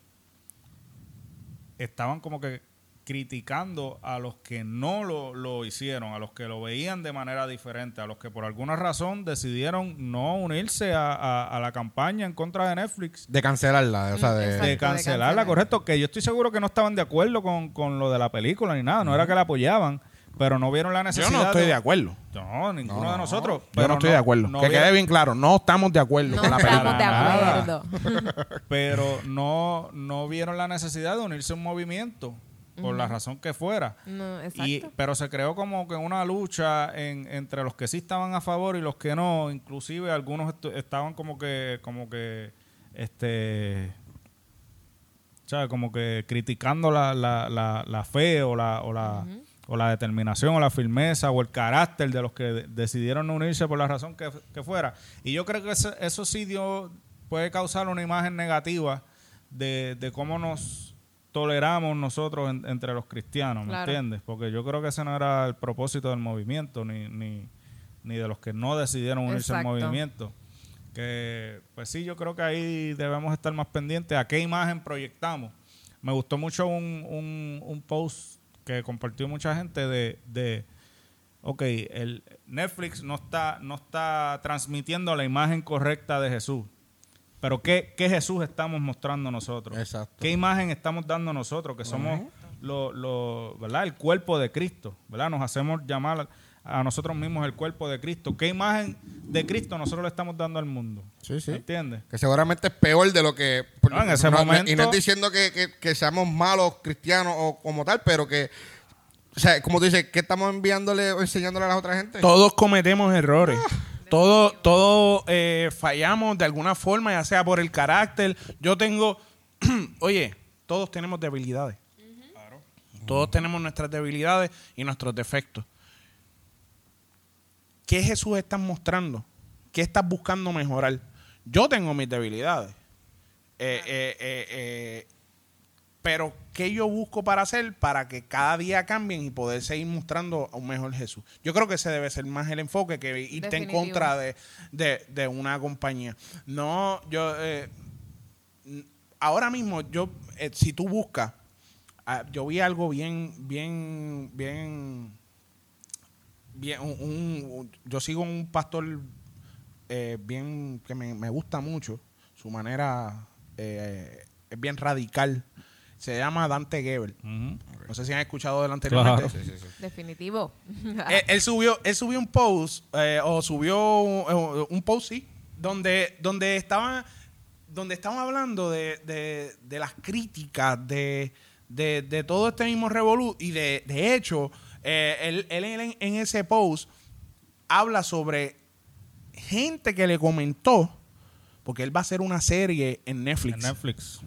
estaban como que criticando a los que no lo, lo hicieron, a los que lo veían de manera diferente, a los que por alguna razón decidieron no unirse a, a- a la campaña en contra de Netflix De cancelarla, o sea, de... exacto. de cancelarla, cancelar. correcto. Que yo estoy seguro que no estaban de acuerdo con, con lo de la película ni nada. No era que la apoyaban, pero no vieron la Yo necesidad. no estoy de acuerdo. No, ninguno No, de nosotros. Yo pero no estoy de acuerdo. no que vieron- quede bien claro, no estamos de acuerdo No con la estamos película. de Para acuerdo. Pero no, no vieron la necesidad de unirse a un movimiento, por la razón que fuera. No. Y, pero se creó como que una lucha en- entre los que sí estaban a favor y los que no. Inclusive algunos estaban como que, como que, este, ¿sabes? Como que criticando la, la, la, la fe o la, o la, o la determinación o la firmeza o el carácter de los que de- decidieron unirse por la razón que, que fuera. Y yo creo que eso, eso sí dio, puede causar una imagen negativa de, de cómo nos toleramos nosotros en- entre los cristianos, ¿me Claro. entiendes? Porque yo creo que ese no era el propósito del movimiento, ni, ni, ni de los que no decidieron unirse al movimiento. Que, pues sí, yo creo que ahí debemos estar más pendientes a qué imagen proyectamos. Me gustó mucho un, un, un post que compartió mucha gente de, de ok, el Netflix no está, no está transmitiendo la imagen correcta de Jesús. Pero ¿qué, qué Jesús estamos mostrando nosotros? Exacto. ¿Qué imagen estamos dando nosotros? Que somos lo, lo- ¿verdad? el cuerpo de Cristo. ¿verdad? Nos hacemos llamar a nosotros mismos el cuerpo de Cristo. ¿Qué imagen de Cristo nosotros le estamos dando al mundo? Sí, sí. ¿Entiendes? Que seguramente es peor de lo que... No, en ese momento- Y no es diciendo que, que- que seamos malos cristianos o como tal, pero que... O sea, como tú dices, ¿qué estamos enviándole o enseñándole a la otra gente? Todos cometemos errores. Todos todo, eh, fallamos de alguna forma, ya sea por el carácter. Yo tengo, oye, todos tenemos debilidades. Todos tenemos nuestras debilidades y nuestros defectos. ¿Qué Jesús estás mostrando? ¿Qué estás buscando mejorar? Yo tengo mis debilidades. Eh, eh, eh, eh, pero, ¿qué yo busco para hacer para que cada día cambien y poder seguir mostrando a un mejor Jesús? Yo creo que ese debe ser más el enfoque que irte en contra de, de- de una compañía. No, yo. eh, ahora mismo, yo, eh, si tú buscas, ah, yo vi algo bien, bien, bien. bien un- un- yo sigo un pastor eh, bien que me, me gusta mucho. Su manera es bien radical. Se llama Dante Gebel. No sé si han escuchado del anteriormente. Claro. Definitivo. él, él subió, él subió un post, eh, o subió un, un post, sí, donde, donde estaban donde estaban hablando de, de- de las críticas de, de- de todo este mismo revolú y de, de hecho eh, él, él en, en ese post habla sobre gente que le comentó porque él va a hacer una serie en Netflix En Netflix.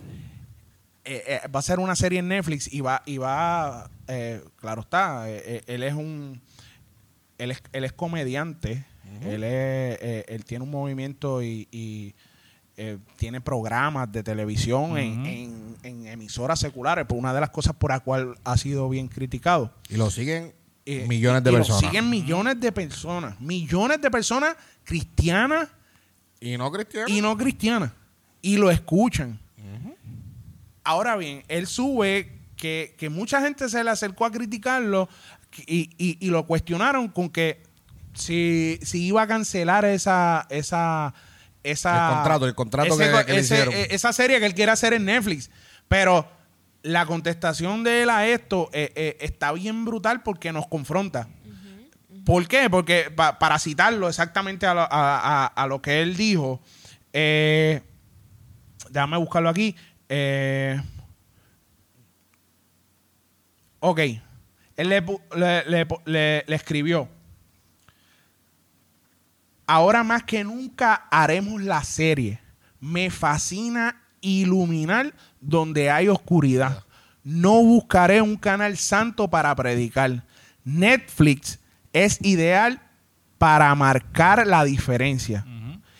Eh, eh, va a ser una serie en Netflix y va, y va eh, claro está, eh, él es un, él es, él es comediante, él, es, él tiene un movimiento y, y, tiene programas de televisión en, en- en emisoras seculares, por una de las cosas por la cual ha sido bien criticado. Y lo siguen millones de y lo personas. siguen millones de personas, millones de personas cristianas Y no cristianos. y no cristianas. Y lo escuchan. Ahora bien, él sube que, que mucha gente se le acercó a criticarlo y, y- y lo cuestionaron con que si, si iba a cancelar esa... esa esa, El contrato, el contrato ese- que- que le ese- hicieron. esa serie que él quiere hacer en Netflix. Pero la contestación de él a esto eh, eh, está bien brutal porque nos confronta. ¿Por qué? Porque pa- para citarlo exactamente a lo, a- a- a lo que él dijo, eh, déjame buscarlo aquí. Eh, ok, él le, escribió, ahora más que nunca haremos la serie. Me fascina iluminar donde hay oscuridad. No buscaré un canal santo para predicar. Netflix es ideal para marcar la diferencia.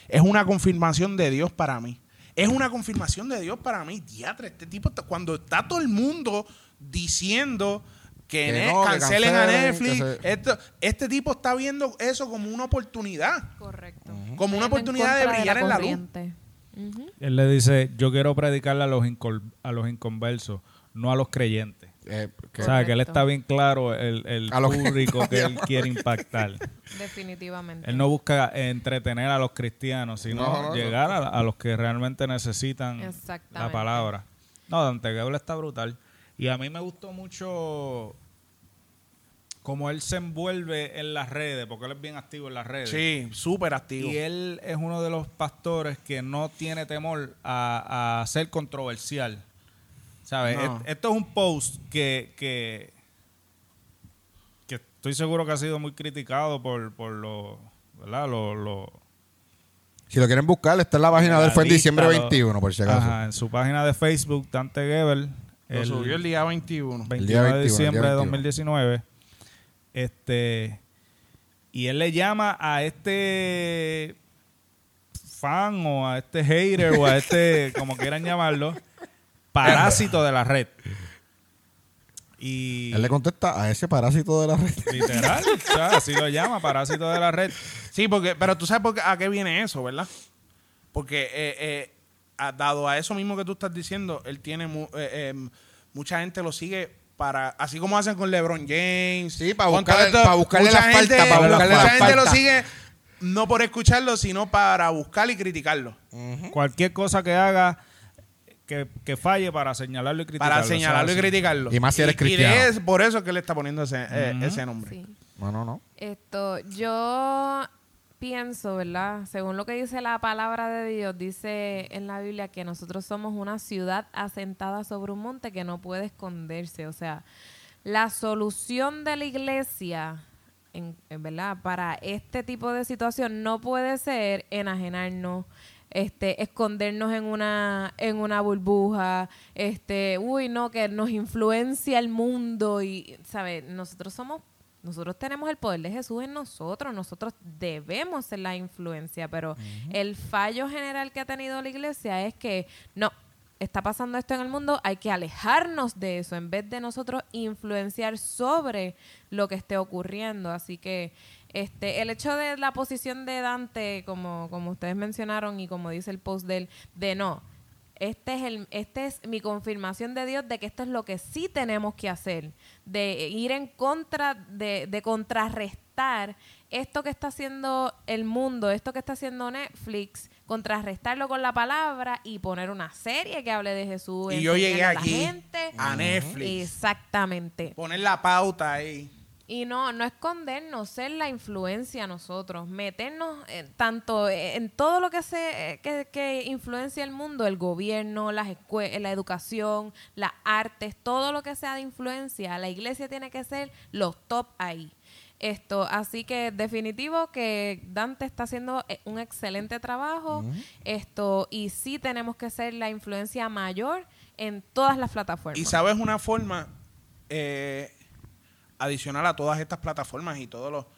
Es una confirmación de Dios para mí. Es una confirmación de Dios para mí. Diatre, este tipo, está- cuando está todo el mundo diciendo que, Que ne- no, que cancelen a Netflix, esto- este tipo está viendo eso como una oportunidad. Correcto. Como una oportunidad de brillar en la luz. Él le dice, yo quiero predicarle a los, a los inconversos, no a los creyentes. Eh, que- O sea, que él está bien claro el, el A lo que- público que él quiere impactar. Definitivamente. Él no busca entretener a los cristianos, sino No, no, llegar a, a los que realmente necesitan la Exactamente. palabra. No, Dante Gebel está brutal. Y a mí me gustó mucho cómo él se envuelve en las redes, porque él es bien activo en las redes. Sí, súper activo. Y él es uno de los pastores que no tiene temor a, a ser controversial. ¿Sabes? No. Et- Esto es un post que, que, que estoy seguro que ha sido muy criticado por, por los, ¿verdad? Los, los- si lo quieren buscar, está en la página de él. Fue en diciembre lista, los- 21, por si acaso. Ajá, en su página de Facebook, Dante Gebel. Lo subió el día 21. 21 El día de 21, diciembre día de 21. 2019. Este. Y él le llama a este fan o a este hater o a este, como quieran llamarlo, parásito de la red. Y Él le contesta a ese parásito de la red. literal, o sea, así lo llama, parásito de la red. Sí, porque, pero tú sabes por qué- a qué viene eso, ¿verdad? Porque eh, eh, a- dado a eso mismo que tú estás diciendo, él tiene mu- eh, eh, mucha gente lo sigue para, así como hacen con LeBron James. Sí, para con buscar- todo esto, para buscarle mucha la falta, gente- para buscarle mucha la gente lo falta. sigue no por escucharlo, sino para buscar y criticarlo. Cualquier cosa que haga que, que falle para señalarlo y criticarlo. Para señalarlo o y sea, criticarlo. Y más si eres Y cristiano. es por eso que él está poniendo ese, eh, ese nombre. Sí. No, no, no. Esto, yo pienso, ¿verdad? Según lo que dice la palabra de Dios, dice en la Biblia que nosotros somos una ciudad asentada sobre un monte que no puede esconderse. O sea, la solución de la iglesia, en, en verdad, para este tipo de situación no puede ser enajenarnos. Este, escondernos en una, en una burbuja, este, uy, no, que nos influencia el mundo y, ¿sabes? Nosotros somos nosotros tenemos el poder de Jesús en nosotros, nosotros debemos ser la influencia, pero el fallo general que ha tenido la iglesia es que no, está pasando esto en el mundo, hay que alejarnos de eso en vez de nosotros influenciar sobre lo que esté ocurriendo. Así que este el hecho de la posición de Dante, como, como ustedes mencionaron y como dice el post de él, de no, este es el este es mi confirmación de Dios de que esto es lo que sí tenemos que hacer de ir en contra de, de contrarrestar esto que está haciendo el mundo esto que está haciendo Netflix contrarrestarlo con la palabra y poner una serie que hable de Jesús Y yo llegué a aquí gente. a Netflix. exactamente Poner la pauta ahí. Y no, no escondernos, ser la influencia nosotros, meternos en, tanto en todo lo que se que, que influencia el mundo, el gobierno, las escue- la educación, las artes, todo lo que sea de influencia, la iglesia tiene que ser los top ahí. Esto, así que definitivo que Dante está haciendo eh, un excelente trabajo. Esto, y sí tenemos que ser la influencia mayor en todas las plataformas. Y sabes una forma eh, adicional a todas estas plataformas y todo lo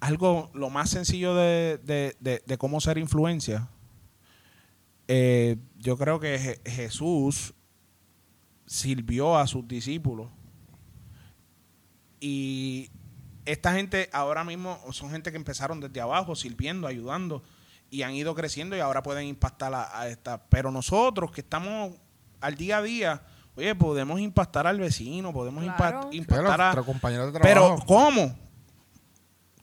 algo lo más sencillo de, de- de- de cómo ser influencia. eh, yo creo que Je- Jesús sirvió a sus discípulos y esta gente ahora mismo son gente que empezaron desde abajo sirviendo, ayudando y han ido creciendo y ahora pueden impactar a, a esta. Pero nosotros que estamos al día a día, oye, podemos impactar al vecino, podemos impactar Pero a... compañero de Pero trabajo. ¿cómo?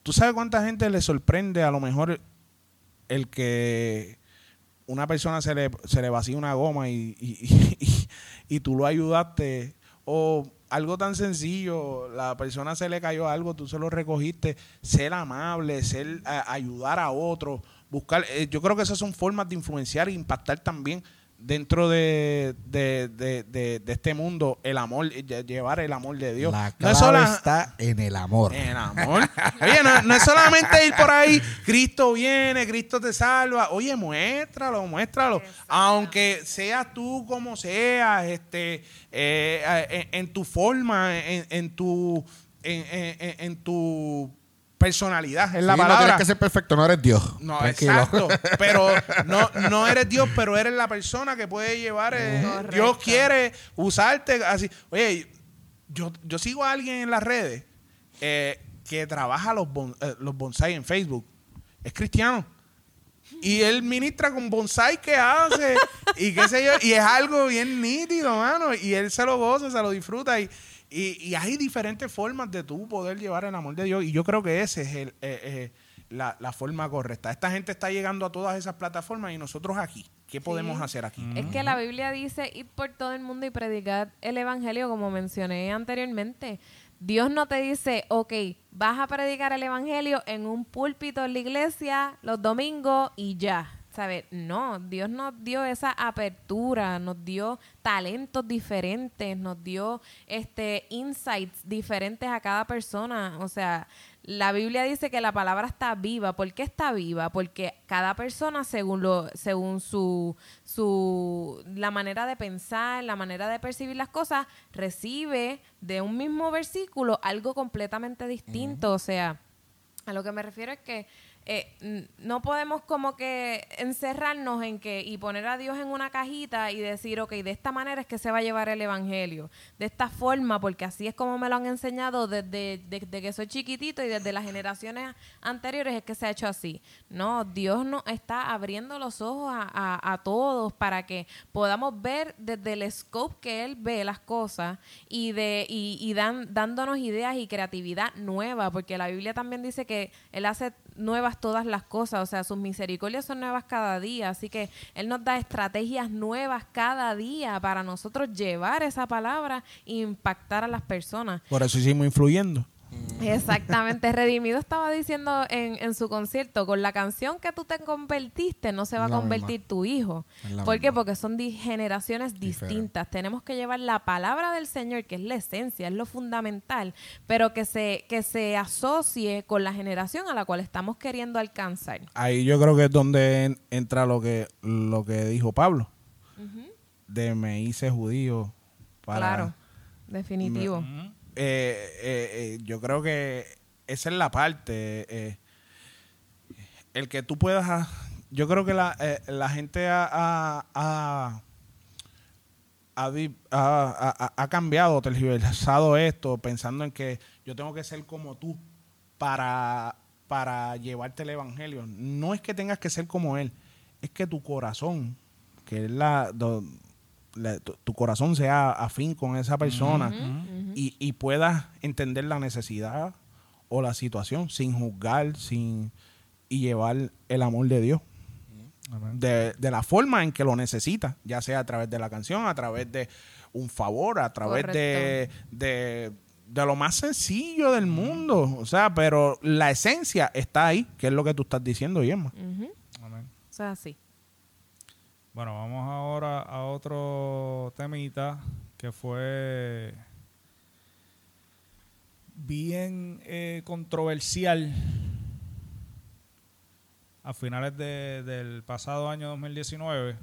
¿Tú sabes cuánta gente le sorprende a lo mejor el que una persona se le, se le vacía una goma y, y, y- y tú lo ayudaste? O algo tan sencillo, la persona se le cayó algo, tú se lo recogiste, ser amable, ser a- ayudar a otro, buscar, eh, yo creo que esas son formas de influenciar e impactar también dentro de, de, de- de- de este mundo el amor, lle- llevar el amor de Dios. La No clave es sola- está en el amor. el amor. Oye, no, no es solamente ir por ahí, Cristo viene, Cristo te salva. Oye, muéstralo, muéstralo. Aunque seas tú como seas, este, eh, eh, en, en tu forma, en, en tu, en, en- en- en tu personalidad, es la Sí, No palabra. tienes que ser perfecto, no eres Dios. No, Tranquilo. exacto. Pero no, no eres Dios, pero eres la persona que puede llevar. eh. Dios quiere usarte así. Oye, yo, yo sigo a alguien en las redes eh, que trabaja los, bon- eh, los bonsai en Facebook. Es cristiano. Y él ministra con bonsai que hace y qué sé yo. Y es algo bien nítido, mano. Y él se lo goza, se lo disfruta. Y, y, y hay diferentes formas de tú poder llevar el amor de Dios. Y yo creo que ese es el, eh, eh, la, la forma correcta. Esta gente está llegando a todas esas plataformas y nosotros aquí. ¿Qué podemos hacer aquí? Es que la Biblia dice ir por todo el mundo y predicar el Evangelio, como mencioné anteriormente. Dios no te dice, ok, vas a predicar el Evangelio en un púlpito en la iglesia los domingos y ya. ¿Sabes? No, Dios nos dio esa apertura, nos dio talentos diferentes, nos dio este insights diferentes a cada persona. O sea, la Biblia dice que la palabra está viva. ¿Por qué está viva? Porque cada persona, según lo, según su, su la manera de pensar, la manera de percibir las cosas, recibe de un mismo versículo algo completamente distinto. O sea, a lo que me refiero es que eh, no podemos como que encerrarnos en que y poner a Dios en una cajita y decir, ok, de esta manera es que se va a llevar el Evangelio, de esta forma, porque así es como me lo han enseñado desde, desde que soy chiquitito y desde las generaciones anteriores es que se ha hecho así. No, Dios nos está abriendo los ojos a, a- a todos para que podamos ver desde el scope que Él ve las cosas y, de, y, y dan, dándonos ideas y creatividad nueva, porque la Biblia también dice que Él hace nuevas todas las cosas, o sea, sus misericordias son nuevas cada día, así que Él nos da estrategias nuevas cada día para nosotros llevar esa palabra e impactar a las personas. Por eso hicimos influyendo. Exactamente. Redimido estaba diciendo en, en, su concierto, con la canción que tú te convertiste, no se va a convertir tu hijo. ¿Por qué? Porque son generaciones distintas. Tenemos que llevar la palabra del Señor, que es la esencia, es lo fundamental, pero que se, que se asocie con la generación a la cual estamos queriendo alcanzar. Ahí yo creo que es donde entra lo que, lo que dijo Pablo. De me hice judío para... Claro, definitivo. Eh, eh, yo creo que esa es la parte. el que tú puedas. Yo creo que la, la gente ha, ha, ha, ha, cambiado, tergiversado esto, pensando en que yo tengo que ser como tú para, para llevarte el evangelio. No es que tengas que ser como él, es que tu corazón, que es la, tu, corazón sea afín con esa persona y, y, puedas entender la necesidad o la situación sin juzgar sin y llevar el amor de Dios. De, la forma en que lo necesita, ya sea a través de la canción, a través de un favor, a través de, de, lo más sencillo del mundo. O sea, pero la esencia está ahí, que es lo que tú estás diciendo, Yema. O sea, sí. Bueno, vamos ahora a otro temita que fue bien eh, controversial a finales del pasado año 2019.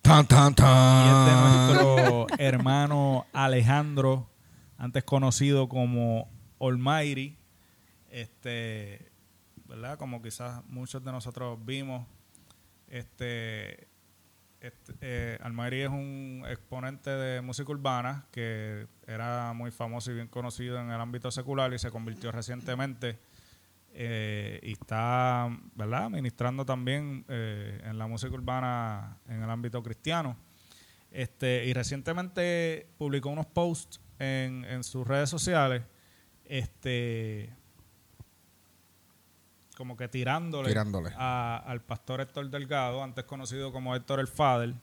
Tan, tan, tan. Y es de nuestro hermano Alejandro, antes conocido como Almighty. Este, ¿verdad? Como quizás muchos de nosotros vimos. Este, este, eh, es un exponente de música urbana que era muy famoso y bien conocido en el ámbito secular y se convirtió recientemente eh, y está, ¿verdad?, ministrando también eh, en la música urbana en el ámbito cristiano. Este, y recientemente publicó unos posts en, en sus redes sociales este, como que tirándole, al pastor Héctor Delgado, antes conocido como Héctor el Fader.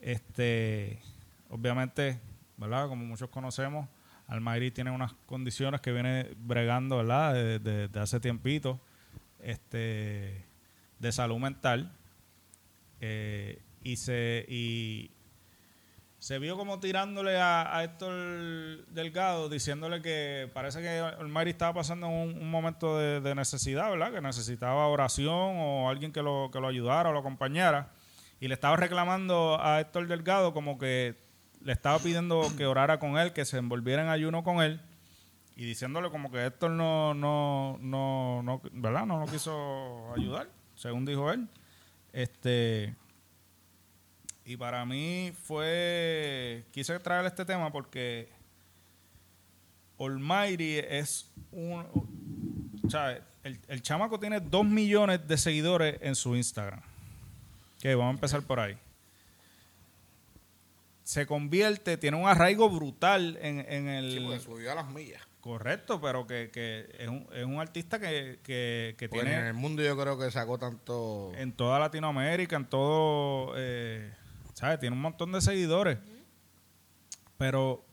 Este, obviamente, ¿verdad? Como muchos conocemos, Almayri tiene unas condiciones que viene bregando, ¿verdad? Desde de, hace tiempito, este, de salud mental. Eh, y se y, se vio como tirándole a, Héctor Delgado, diciéndole que parece que Olmari estaba pasando un, un momento de, necesidad, ¿verdad? Que necesitaba oración o alguien que lo, que lo ayudara o lo acompañara. Y le estaba reclamando a Héctor Delgado como que le estaba pidiendo que orara con él, que se envolviera en ayuno con él. Y diciéndole como que Héctor no, no, no, no, ¿verdad? No lo quiso ayudar, según dijo él. Este y para mí fue. Quise traer este tema porque Almighty es un. Sea, el, el chamaco tiene dos millones de seguidores en su Instagram. Que vamos a empezar por ahí. Se convierte, tiene un arraigo brutal en, en el. Sí, subió a las millas. Correcto, pero que, que es, un, es, un, artista que, que, que tiene. En el mundo yo creo que sacó tanto. En toda Latinoamérica, en todo. Eh, ¿sabes? Tiene un montón de seguidores. Pero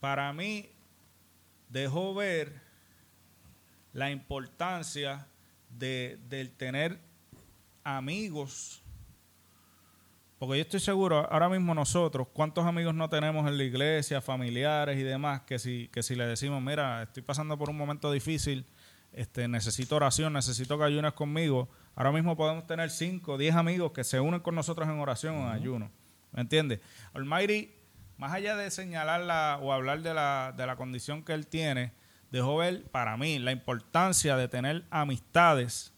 para mí dejó ver la importancia de, del tener amigos. Porque yo estoy seguro, ahora mismo nosotros, ¿cuántos amigos no tenemos en la iglesia, familiares y demás, que si, que si le decimos, mira, estoy pasando por un momento difícil, este, necesito oración, necesito que ayunes conmigo, Ahora mismo podemos tener 5 o 10 amigos que se unen con nosotros en oración o en ayuno. ¿Me entiendes? Almighty, más allá de señalarla o hablar de la, de la condición que él tiene, dejó ver para mí la importancia de tener amistades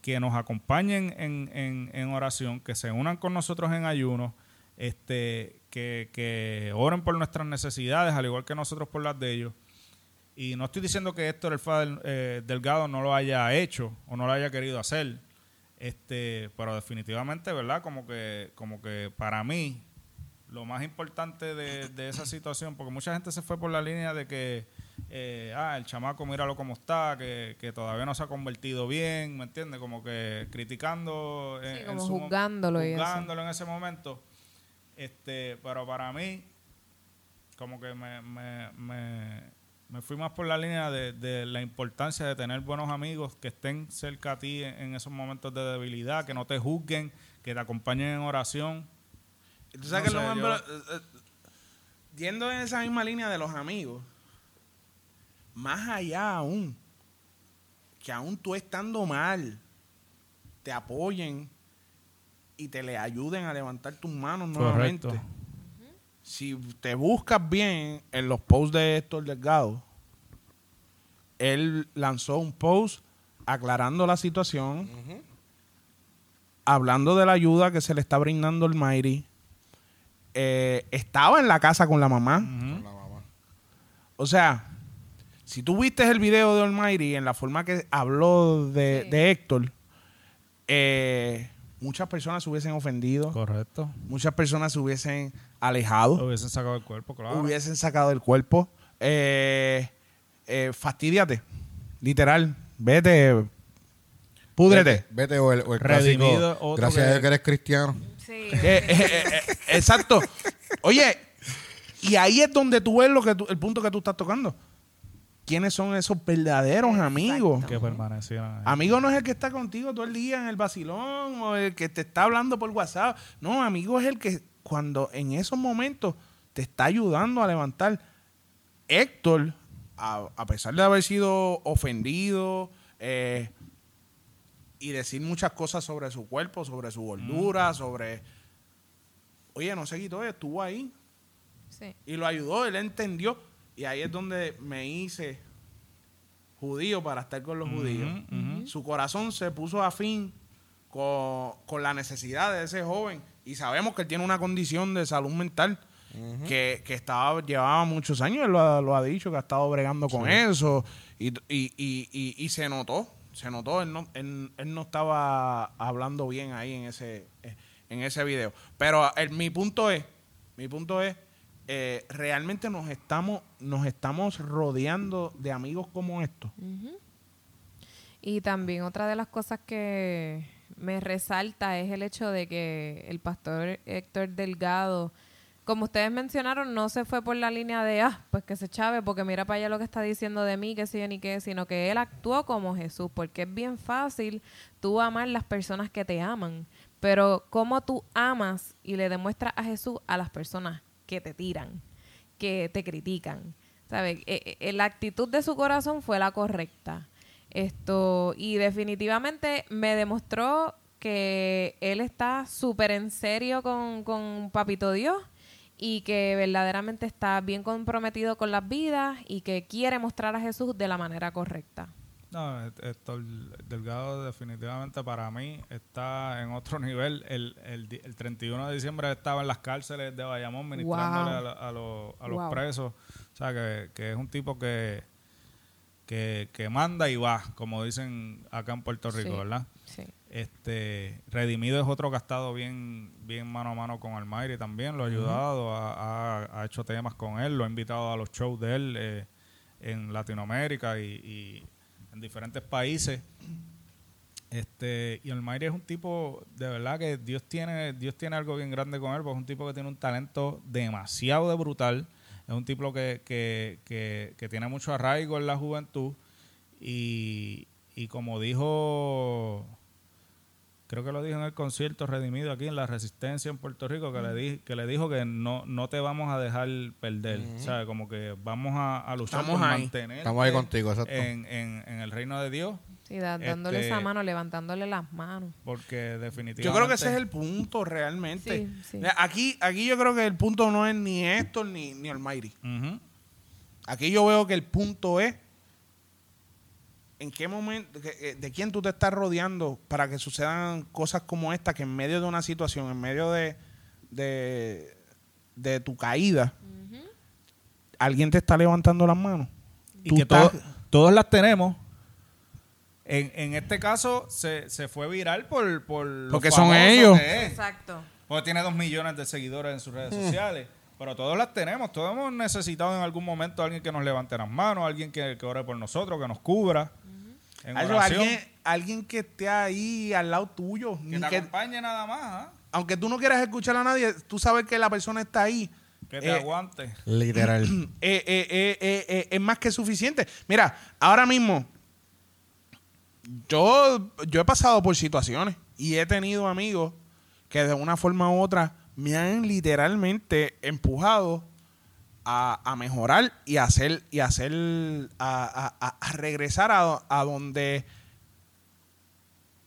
que nos acompañen en, en, en oración, que se unan con nosotros en ayuno, este, que, que oren por nuestras necesidades, al igual que nosotros por las de ellos y no estoy diciendo que Héctor el eh, Delgado no lo haya hecho o no lo haya querido hacer, este, pero definitivamente, ¿verdad? Como que, como que para mí, lo más importante de, esa situación, porque mucha gente se fue por la línea de que eh, ah, el chamaco, míralo cómo está, que, que todavía no se ha convertido bien, ¿me entiendes? Como que criticando. en- Sí, en como su mo- juzgándolo y eso. juzgándolo en ese momento. Este, pero para mí, como que me, me, me, me fui más por la línea de, de la importancia de tener buenos amigos que estén cerca a ti en, en esos momentos de debilidad, que no te juzguen, que te acompañen en oración. Tú sabes No que lo sé, más yo- bro- eh, eh, yendo en esa misma línea de los amigos, más allá aún, que aún tú estando mal, te apoyen y te le ayuden a levantar tus manos nuevamente. Si te buscas bien en los posts de Héctor Delgado, él lanzó un post aclarando la situación, hablando de la ayuda que se le está brindando el Mayri. Eh, estaba en la casa con la mamá. Ujú. La mamá. O sea, si tú viste el video de Almighty en la forma que habló de, Sí. de Héctor, eh, muchas personas se hubiesen ofendido, Correcto. muchas personas se hubiesen alejado, hubiesen sacado del cuerpo, claro. hubiesen sacado del cuerpo. Eh, eh, fastidiate, literal, vete, púdrete. Vete, vete o el, o el Redimido, clásico, gracias que- a Dios que eres cristiano. Sí. Eh, eh, eh, eh, exacto. Oye, y ahí es donde tú ves lo que tú- el punto que tú estás tocando. ¿Quiénes son esos verdaderos Exacto. amigos? que permanecieran ahí. Amigo no es el que está contigo todo el día en el vacilón o el que te está hablando por WhatsApp. No, amigo es el que cuando en esos momentos te está ayudando a levantar. Héctor, a, a pesar de haber sido ofendido eh, y decir muchas cosas sobre su cuerpo, sobre su gordura, sobre... Oye, no se quitó, estuvo ahí Sí. y lo ayudó, él entendió. Y ahí es donde me hice judío para estar con los judíos. Su corazón se puso afín con, con la necesidad de ese joven. Y sabemos que él tiene una condición de salud mental que, que estaba, llevaba muchos años, él lo, ha- lo ha dicho, que ha estado bregando con eso. Y, y, y, y- y se notó, se notó, él no, él, él no estaba hablando bien ahí en ese, en ese video. Pero el- mi punto es, mi punto es, eh, realmente nos estamos, nos estamos rodeando de amigos como estos. Y también otra de las cosas que me resalta es el hecho de que el pastor Héctor Delgado, como ustedes mencionaron, no se fue por la línea de, ah, pues que se chave, porque mira para allá lo que está diciendo de mí, que sé yo ni qué, sino que él actuó como Jesús, porque es bien fácil tú amar las personas que te aman, pero cómo tú amas y le demuestras a Jesús a las personas que te tiran, que te critican. ¿Sabes? Eh, eh, la actitud de su corazón fue la correcta. Esto, y definitivamente me demostró que él está súper en serio con, con Papito Dios y que verdaderamente está bien comprometido con las vidas y que quiere mostrar a Jesús de la manera correcta. No, Héctor Delgado definitivamente para mí está en otro nivel. El, el, el 31 de diciembre estaba en las cárceles de Bayamón ministrándole Wow. a, los, a los Wow. presos. O sea, que, que es un tipo que, que, que manda y va, como dicen acá en Puerto Rico, Sí. ¿verdad? Sí. Este, Redimido es otro que ha estado bien, bien mano a mano con Almayri también, lo ha ayudado, ha, ha- ha hecho temas con él, lo ha invitado a los shows de él eh, en Latinoamérica y, y en diferentes países. Este, y Almayri es un tipo, de verdad que Dios tiene, Dios tiene algo bien grande con él, porque es un tipo que tiene un talento demasiado de brutal, es un tipo que, que, que, que tiene mucho arraigo en la juventud y, y como dijo creo que lo dijo en el concierto redimido aquí en la Resistencia en Puerto Rico, que, le, di, que le dijo que no, no te vamos a dejar perder, ¿sabes? Como que vamos a, a luchar Estamos por ahí. mantener Estamos ahí contigo, exacto. en, en, en el reino de Dios, Sí, da- dándole Este- esa mano, levantándole las manos. porque definitivamente... Yo creo que ese es el punto realmente. Sí, sí. Aquí, aquí yo creo que el punto no es ni Héctor ni, ni Almighty. Aquí yo veo que el punto es en qué momento, eh, de quién tú te estás rodeando para que sucedan cosas como esta, que en medio de una situación, en medio de, de, de tu caída, alguien te está levantando las manos. Y Tú que estás- todo- todos las tenemos. En, en este caso se, se fue viral por, por lo Porque son ellos. Exacto. Porque tiene dos millones de seguidores en sus redes Mm. sociales. Pero todos las tenemos, todos hemos necesitado en algún momento a alguien que nos levante las manos, alguien que, que ore por nosotros, que nos cubra. Alguien, alguien que esté ahí al lado tuyo. que te que- acompañe nada más, ¿ah? aunque tú no quieras escuchar a nadie, tú sabes que la persona está ahí. que te Eh, aguante. Literal. eh, eh, eh, eh, eh, es más que suficiente. Mira, ahora mismo, yo, yo he pasado por situaciones y he tenido amigos que de una forma u otra me han literalmente empujado a, a mejorar y a hacer, y a, hacer a, a- regresar a, donde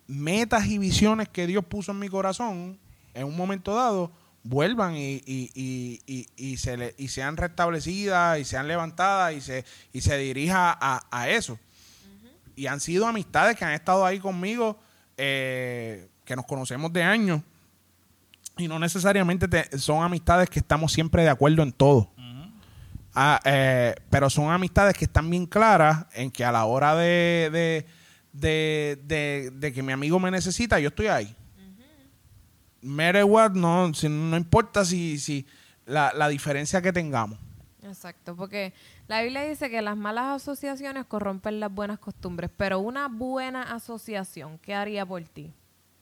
metas y visiones que Dios puso en mi corazón en un momento dado vuelvan y, y, y, y, se, le- sean restablecidas y sean levantadas y se, y se dirija a, a eso. Y han sido amistades que han estado ahí conmigo, eh, que nos conocemos de años. Y no necesariamente te- son amistades que estamos siempre de acuerdo en todo. Ah, eh, pero son amistades que están bien claras en que a la hora de, de, de, de- de que mi amigo me necesita, yo estoy ahí. Matter what, no, si- no importa si, si la, la diferencia que tengamos. Exacto, porque la Biblia dice que las malas asociaciones corrompen las buenas costumbres, pero una buena asociación, ¿qué haría por ti?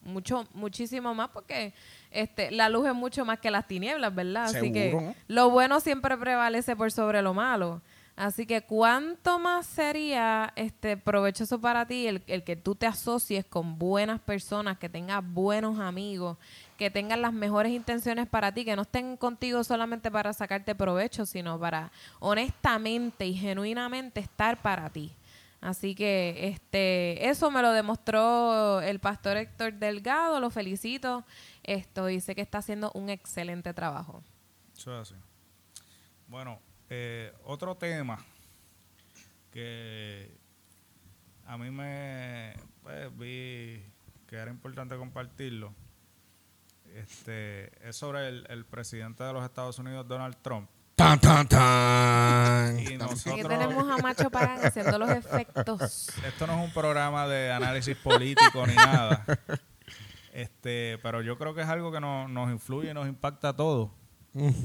Mucho, muchísimo más porque este, la luz es mucho más que las tinieblas, ¿verdad? Así que Seguro. lo bueno siempre prevalece por sobre lo malo. Así que cuánto más sería este provechoso para ti el, el que tú te asocies con buenas personas, que tengas buenos amigos, que tengan las mejores intenciones para ti, que no estén contigo solamente para sacarte provecho, sino para honestamente y genuinamente estar para ti. Así que este eso me lo demostró el pastor Héctor Delgado, lo felicito. Esto dice que está haciendo un excelente trabajo. Bueno, eh, otro tema que a mí me pues, vi que era importante compartirlo este, es sobre el, el presidente de los Estados Unidos, Donald Trump. tan, tan, tan. Y Aquí nosotros, tenemos a Macho Pagan haciendo los efectos. esto no es un programa de análisis político ni nada. Este, pero yo creo que es algo que nos, nos influye y nos impacta a todos.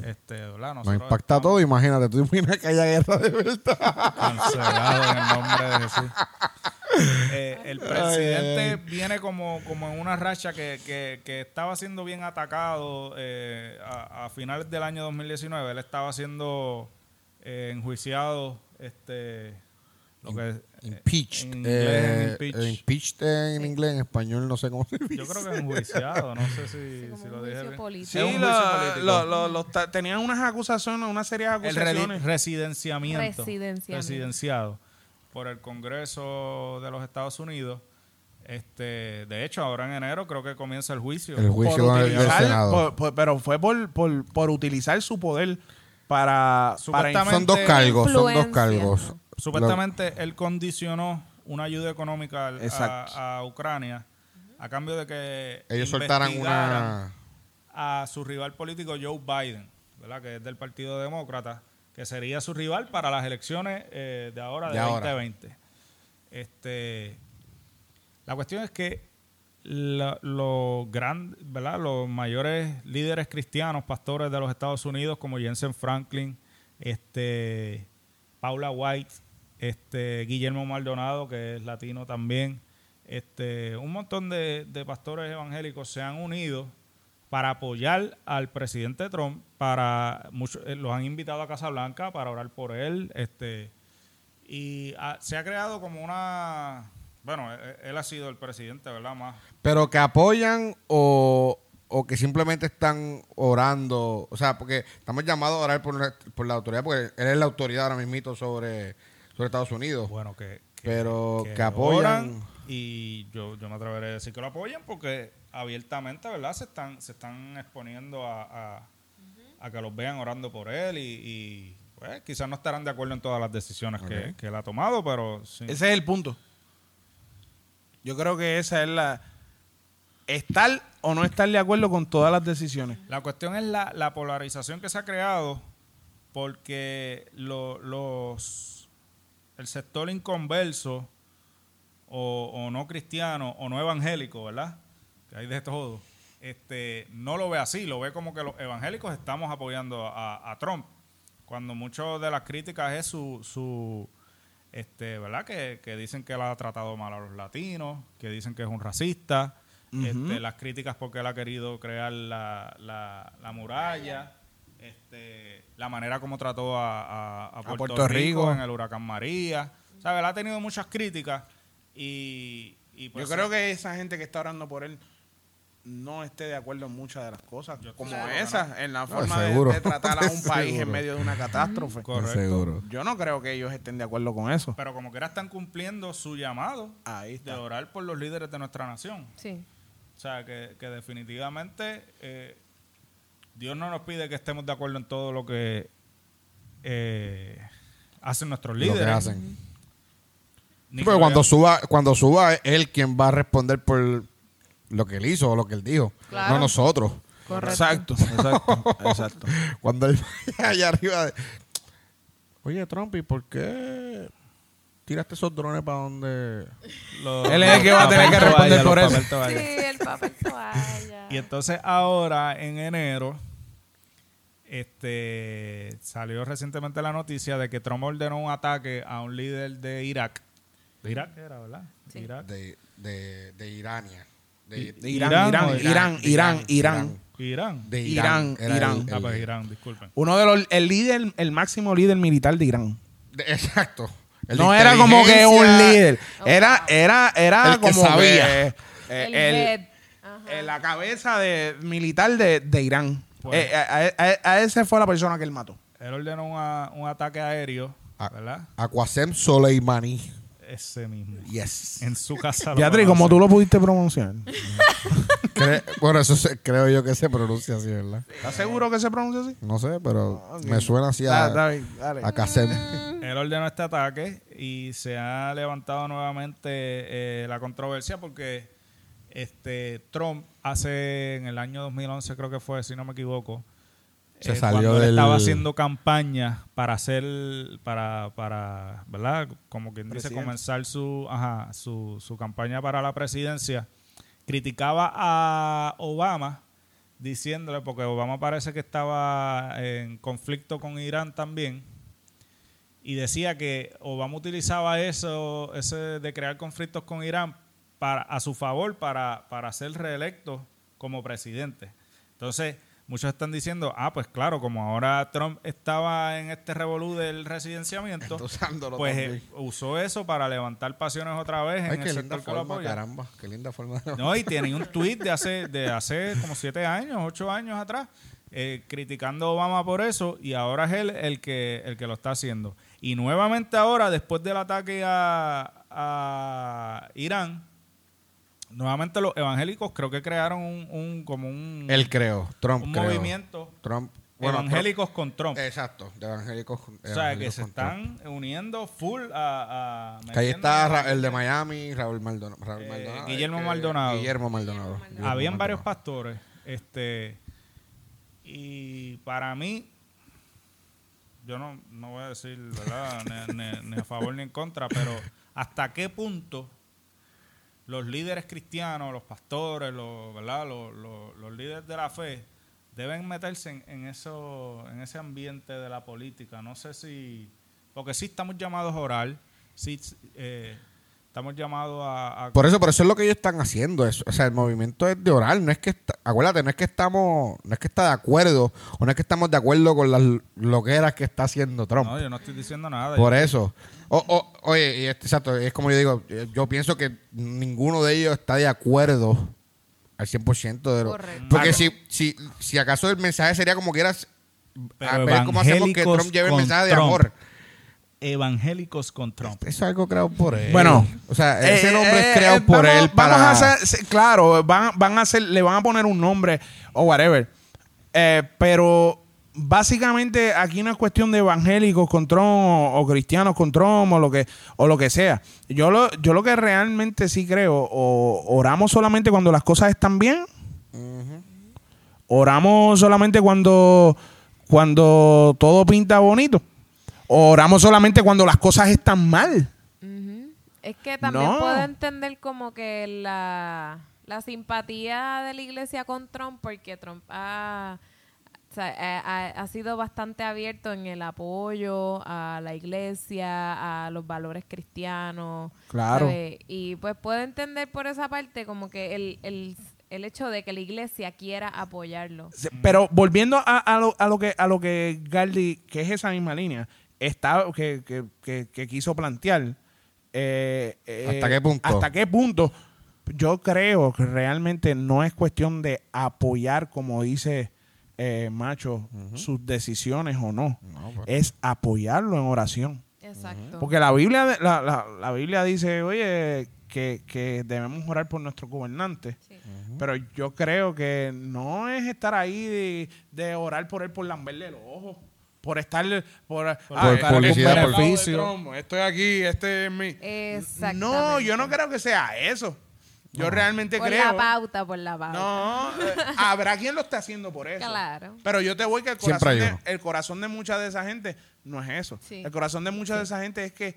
Este, ¿verdad? Nos impacta estamos- todo, imagínate, tú imaginas que haya guerra de verdad. Cancelado en el nombre de Jesús. Eh, el presidente Ay, ay. viene como, como en una racha que, que- que estaba siendo bien atacado eh, a, a finales del año 2019. Él estaba siendo eh, enjuiciado, este, lo que eh, Impeached. en inglés, impeach. impeached en inglés, en español no sé cómo se dice. Yo creo que enjuiciado, no sé si, si lo dije bien. político. Sí, Es un lo- lo- tenían unas acusaciones, una serie de el redi- acusaciones. residenciamiento, Residenciamiento. residenciado por el Congreso de los Estados Unidos. Este, de hecho, ahora en enero creo que comienza el juicio. El juicio por del utilizar- Senado. por- por- pero fue por, por, por utilizar su poder para, para Supuestamente- Son dos cargos, son dos cargos. Supuestamente él condicionó una ayuda económica al- a, a Ucrania a cambio de que Ellos soltaran una... a su rival político Joe Biden, ¿verdad? que es del Partido Demócrata, que sería su rival para las elecciones eh, de ahora, de, De ahora. 2020. Este, la cuestión es que la- los los mayores líderes cristianos, pastores de los Estados Unidos, como Jensen Franklin, este, Paula White, este, Guillermo Maldonado, que es latino también, este, un montón de, de pastores evangélicos se han unido para apoyar al presidente Trump, para muchos eh, los han invitado a Casa Blanca para orar por él, este y se ha creado como una bueno, él, él ha sido el presidente, ¿verdad? Más Pero que apoyan o, o que simplemente están orando. O sea, porque estamos llamados a orar por, la- por la autoridad, porque él es la autoridad ahora mismito sobre, sobre Estados Unidos. bueno que, que- Pero que apoyan. oran y yo, yo me atreveré a decir que lo apoyan porque abiertamente, ¿verdad? Se están se están exponiendo a, a, a que los vean orando por él y, y, pues, quizás no estarán de acuerdo en todas las decisiones que, que él ha tomado, pero sí. Ese es el punto. Yo creo que esa es la... Estar o no estar de acuerdo con todas las decisiones. La cuestión es la, la polarización que se ha creado porque lo- los el sector inconverso o, o no cristiano o no evangélico, ¿verdad? Que hay de todo. este, no lo ve así, lo ve como que los evangélicos estamos apoyando a, a Trump, cuando muchas de las críticas es su, su este, ¿verdad? Que, que dicen que él ha tratado mal a los latinos, que dicen que es un racista, este, las críticas porque él ha querido crear la, la, la muralla, este, la manera como trató a, a- a Puerto, Puerto Rico, Rico. en el huracán María. O sea, él ha tenido muchas críticas y, y pues, Yo creo que esa gente que está orando por él no esté de acuerdo en muchas de las cosas, como seguro que esa, en la forma de, tratar a un país en medio de una catástrofe. Correcto. Seguro. Yo no creo que ellos estén de acuerdo con eso. Pero como que ahora están cumpliendo su llamado Ahí de orar por los líderes de nuestra nación. Sí. O sea, que, que definitivamente eh, Dios no nos pide que estemos de acuerdo en todo lo que eh, hacen nuestros Lo líderes. que hacen. Ni Porque cuando suba, cuando suba es él quien va a responder por lo que él hizo o lo que él dijo, Claro. no nosotros. Correcto. Exacto, exacto, exacto. Cuando él vaya allá arriba, de, oye Trump, ¿y por qué tiraste esos drones para donde? los- Él es el que va a tener que papel responder toalla, por eso. Sí, el papel toalla. Y entonces ahora, en enero, este salió recientemente la noticia de que Trump ordenó un ataque a un líder de Irak. De Irak era, ¿verdad? Sí. Irak. De, de, de Irania. De, De Irán, Irán, Irán, Irán, de Irán, Irán. Irán. De Irán, Era Irán. el- Ah, pues Irán, disculpen. Uno de los, el líder, el máximo líder militar de Irán. de- exacto. El no era como que un líder. Oh, Era, era, era El que como sabía. que, eh, el, el- eh, la cabeza de militar de, de Irán. Pues- Eh, a, a- a ese fue la persona que él mató. Él ordenó una- un ataque aéreo, Ah. ¿verdad? Aquasem Soleimani. Ese mismo. Yes. En su casa. Beatriz, como tú lo pudiste pronunciar. Cre- bueno, eso se- creo yo que se pronuncia así, ¿verdad? ¿Estás seguro que se pronuncia así? No sé, pero Ok. me suena así a, dale, dale. a Qasem. Él ordenó este ataque y se ha levantado nuevamente eh, la controversia porque este Trump hace en el año 2011 creo que fue, si no me equivoco, Se eh, salió cuando él del- estaba haciendo campaña para hacer, para, para, ¿verdad? Como quien dice, Presidente. comenzar su, ajá, su, su campaña para la presidencia, criticaba a Obama diciéndole, porque Obama parece que estaba en conflicto con Irán también, y decía que Obama utilizaba eso, ese de crear conflictos con Irán para, a su favor para, para ser reelecto como presidente. Entonces, muchos están diciendo, ah, pues claro, como ahora Trump estaba en este revolú del residenciamiento, pues eh, usó eso para levantar pasiones otra vez Ay, en qué el linda sector forma, caramba. Qué linda forma. de- No, y tiene un tweet de hace, de hace como siete años, ocho años atrás, eh, criticando a Obama por eso, y ahora es él el que, el que lo está haciendo. Y nuevamente ahora, después del ataque a, a Irán, nuevamente los evangélicos creo que crearon un, un- como un, Él creo. Trump un creo. movimiento Trump. Bueno, evangélicos con Trump. Exacto. De evangélicos. o sea, que evangélicos se Trump. están uniendo full a... a Que ahí está Ra- el de Miami, Raúl Maldonado. Raúl Eh, Maldonado, Guillermo que- Maldonado. Guillermo Maldonado. Guillermo Habían varios pastores, este, y para mí, yo no, no voy a decir, ¿verdad? ni, ni- ni a favor ni en contra, pero hasta qué punto los líderes cristianos, los pastores, los, ¿verdad? Los, los- los líderes de la fe deben meterse en, en eso, en ese ambiente de la política. No sé si, porque sí estamos llamados a orar, sí eh, estamos llamados a, a Por eso, por eso es lo que ellos están haciendo. eso. O sea, el movimiento es de orar. No es que, está- acuérdate, no es que estamos, no es que está de acuerdo o no es que estamos de acuerdo con las loqueras que está haciendo Trump. No, yo no estoy diciendo nada. Por yo- eso. O- o- oye, y este- exacto, es como yo digo, eh, yo pienso que ninguno de ellos está de acuerdo al 100% de lo... Correcto. Porque Ah, si, si, si acaso el mensaje sería como quieras, Pero a ver cómo hacemos que Trump lleve el mensaje de Trump. amor. Evangélicos con Trump. Eso es algo creado por él. Bueno, o sea, ese Eh, nombre eh, es creado eh, por vamos- él para... Vamos a hacer, claro, van, van a hacer, le van a poner un nombre o whatever. Eh, pero básicamente aquí no es cuestión de evangélicos con Trump o, o cristianos con Trump o lo que, o lo que sea. Yo lo, yo lo que realmente sí creo, o oramos solamente cuando las cosas están bien, oramos solamente cuando, cuando todo pinta bonito. Oramos solamente cuando las cosas están mal. Es que también No. puedo entender como que la, la simpatía de la iglesia con Trump, porque Trump ha, o sea, ha, ha- sido bastante abierto en el apoyo a la iglesia, a los valores cristianos. Claro. Y pues puedo entender por esa parte como que el, el, el hecho de que la iglesia quiera apoyarlo. Pero volviendo a, a lo, a lo que a lo que Galdi, que es esa misma línea, está que, que, que- que quiso plantear. eh, eh, ¿Hasta qué punto? ¿Hasta qué punto? Yo creo que realmente no es cuestión de apoyar, como dice eh, Macho, sus decisiones o no. No, pues. Es apoyarlo en oración. Exacto. Porque la Biblia, la, la- la Biblia dice, oye, que, que debemos orar por nuestros gobernantes. Sí. Pero yo creo que no es estar ahí de, de orar por él por lamberle los ojos. Por estar por, ah, Por estar publicidad, por-. Trump, Estoy aquí, este es mi. Exactamente. No, yo no creo que sea eso. Yo realmente por creo. la pauta, por la pauta. No, eh, habrá quien lo esté haciendo por eso. Claro. Pero yo te voy que el corazón, de, el corazón de mucha de esa gente no es eso. Sí. El corazón de mucha de esa gente es que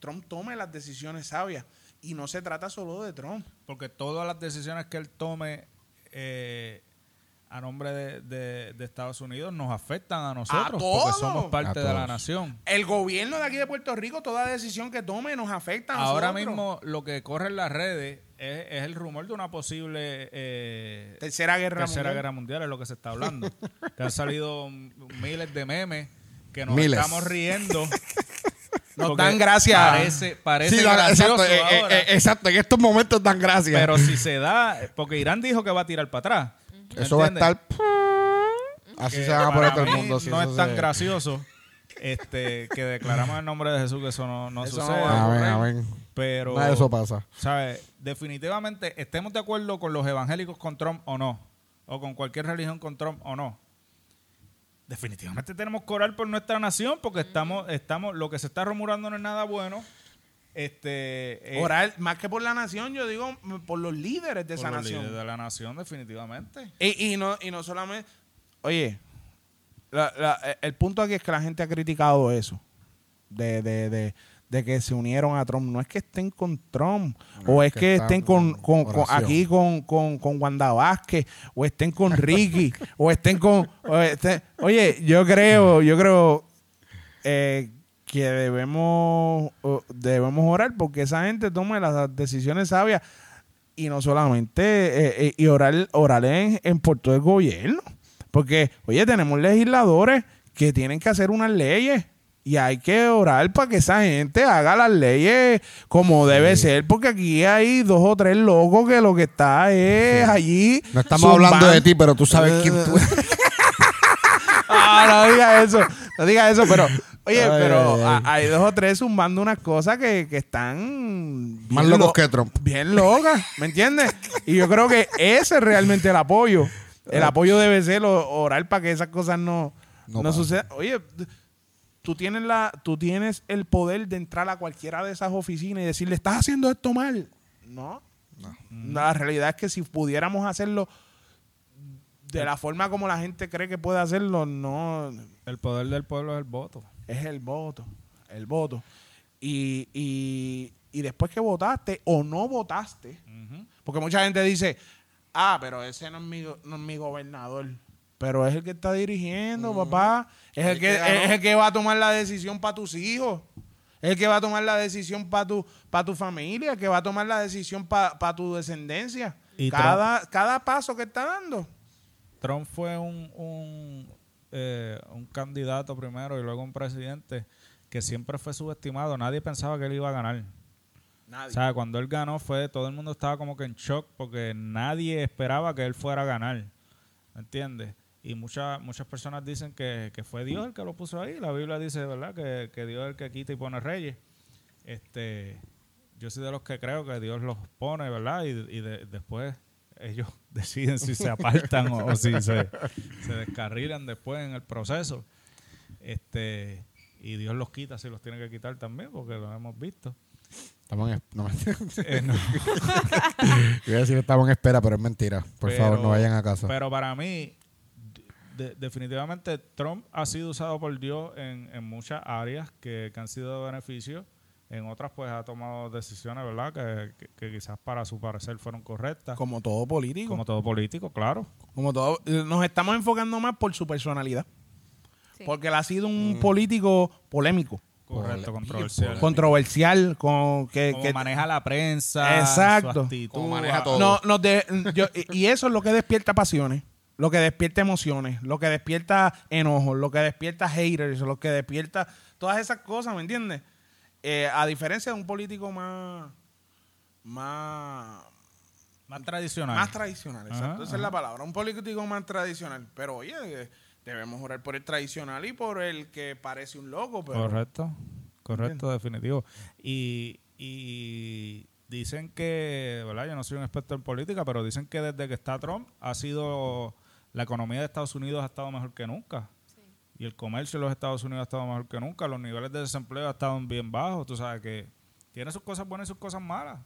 Trump tome las decisiones sabias. Y no se trata solo de Trump. Porque todas las decisiones que él tome eh, a nombre de, de- de Estados Unidos nos afectan a nosotros. todos. porque somos parte A de la nación. El gobierno de aquí de Puerto Rico, toda decisión que tome nos afecta a Ahora nosotros. mismo lo que corre en las redes es, es el rumor de una posible eh, Tercera guerra tercera mundial. guerra mundial, es lo que se está hablando. que han salido miles de memes que nos Miles. estamos riendo. Nos porque dan gracias. Parece, parece Sí, gracioso exacto, eh, eh, eh, exacto, en estos momentos dan gracias. pero si se da, porque Irán dijo que va a tirar para atrás. Eso va a estar. Así que se van a poner todo el mundo. si no es tan se- gracioso este, que declaramos el nombre de Jesús que eso no, no Eso sucede. a pero, Nada de eso pasa. ¿sabes? Definitivamente, estemos de acuerdo con los evangélicos con Trump o no, o con cualquier religión con Trump o no. Definitivamente tenemos que orar por nuestra nación porque estamos, estamos, lo que se está rumorando no es nada bueno. Este, eh, Orar, más que por la nación, yo digo mm, por los líderes de por esa los nación. líderes de la nación, definitivamente. Y, y no, y no solamente. Oye, la- la- el punto aquí es que la gente ha criticado eso. De, de, de, de que se unieron a Trump. No es que estén con Trump. No, o es que estén con, con- aquí con, con, con Wanda Vázquez. O estén con Ricky. o estén con. o estén- oye, yo creo, yo creo eh, que debemos, debemos orar porque esa gente tome las decisiones sabias y no solamente eh, eh, y orar, orar en, en por todo el gobierno. Porque, oye, tenemos legisladores que tienen que hacer unas leyes y hay que orar para que esa gente haga las leyes como debe ser, porque aquí hay dos o tres locos que lo que está es allí. No estamos hablando de ti, pero tú sabes quién tú Ah, no diga eso, no diga eso, pero, oye, Ay, pero ay, ay. a- hay dos o tres zumbando unas cosas que, que están Más bien locos lo- que Trump. Bien locas, ¿me entiendes? Y yo creo que ese es realmente el apoyo. El apoyo debe ser o- orar para que esas cosas no, No sucedan. Oye, tú tienes, la, tú tienes el poder de entrar a cualquiera de esas oficinas y decirle, estás haciendo esto mal. No. La realidad es que si pudiéramos hacerlo de la forma como la gente cree que puede hacerlo, no El poder del pueblo es el voto. Es el voto. El voto. Y, y, y después que votaste o no votaste, porque mucha gente dice, ah, pero ese no es mi, no es mi gobernador. Pero es el que está dirigiendo, papá. Es el, El que, es el que va a tomar la decisión para tus hijos. Es el que va a tomar la decisión para tu, para tu familia, el que va a tomar la decisión para tu descendencia. Y cada, cada paso que está dando. Trump fue un, un, eh, un candidato primero y luego un presidente que siempre fue subestimado. Nadie pensaba que él iba a ganar. O sea, cuando él ganó fue, todo el mundo estaba como que en shock porque nadie esperaba que él fuera a ganar. ¿Me entiendes? Y muchas muchas personas dicen que, que fue Dios el que lo puso ahí. La Biblia dice, ¿verdad? Que, que Dios es el que quita y pone reyes. Este, yo soy de los que creo que Dios los pone, ¿verdad? Y, y de- después ellos deciden si se apartan o, o si se, se descarrilan después en el proceso. Este, y Dios los quita si los tiene que quitar también, porque lo hemos visto. Estamos en, no, Eh, no. Iba a decir que estamos en espera, pero es mentira. Por Pero- favor, no vayan a casa. Pero para mí, de- definitivamente Trump ha sido usado por Dios en, en muchas áreas que, que han sido de beneficio. En otras, pues ha tomado decisiones, ¿verdad? Que, que- que quizás para su parecer fueron correctas. Como todo político. Como todo político, claro. Como todo. Nos estamos enfocando más por su personalidad. Sí. Porque él ha sido un político polémico, Correcto, controversial. controversial, con que, Como que- maneja la prensa, Exacto. su actitud. Como maneja todo. no, nos de- yo- y y eso es lo que despierta pasiones, lo que despierta emociones, lo que despierta enojos, lo que despierta haters, lo que despierta todas esas cosas, ¿me entiendes? Eh, a diferencia de un político más, más, Más tradicional. más tradicional, exacto, Ajá, esa es la palabra, un político más tradicional. Pero oye, eh, debemos orar por el tradicional y por el que parece un loco, pero Correcto, correcto, definitivo. Y, y dicen que, ¿verdad? Yo no soy un experto en política, pero dicen que desde que está Trump ha sido, la economía de Estados Unidos ha estado mejor que nunca. Y el comercio de los Estados Unidos ha estado mejor que nunca. Los niveles de desempleo han estado bien bajos. Tú sabes que tiene sus cosas buenas y sus cosas malas.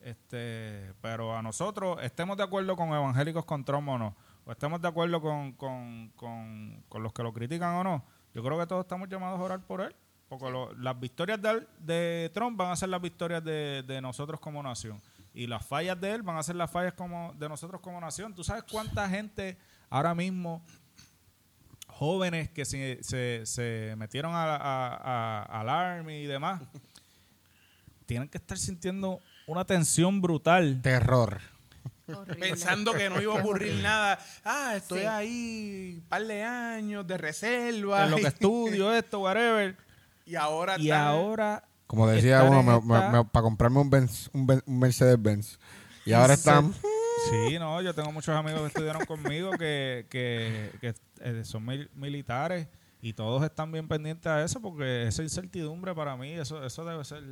Este, pero a nosotros, estemos de acuerdo con evangélicos con Trump o no, o estemos de acuerdo con, con, con, con los que lo critican o no, yo creo que todos estamos llamados a orar por él. Porque las victorias de, de Trump van a ser las victorias de, de nosotros como nación. Y las fallas de él van a ser las fallas como de nosotros como nación. ¿Tú sabes cuánta gente ahora mismo, jóvenes que se, se, se metieron a, a- a- al Army y demás, tienen que estar sintiendo una tensión brutal? Terror. Horrible. pensando que no iba a ocurrir nada. Ah, estoy Sí. ahí un par de años de reserva. En lo que estudio, esto, whatever. y ahora Y ahora Como decía uno, me- esta- me- me- para comprarme un, Benz- un, un Mercedes Benz. Y ahora están. Sí, no, yo tengo muchos amigos que estudiaron conmigo que, que, que, eh, son mil- militares y todos están bien pendientes a eso porque esa incertidumbre para mí, eso eso debe ser...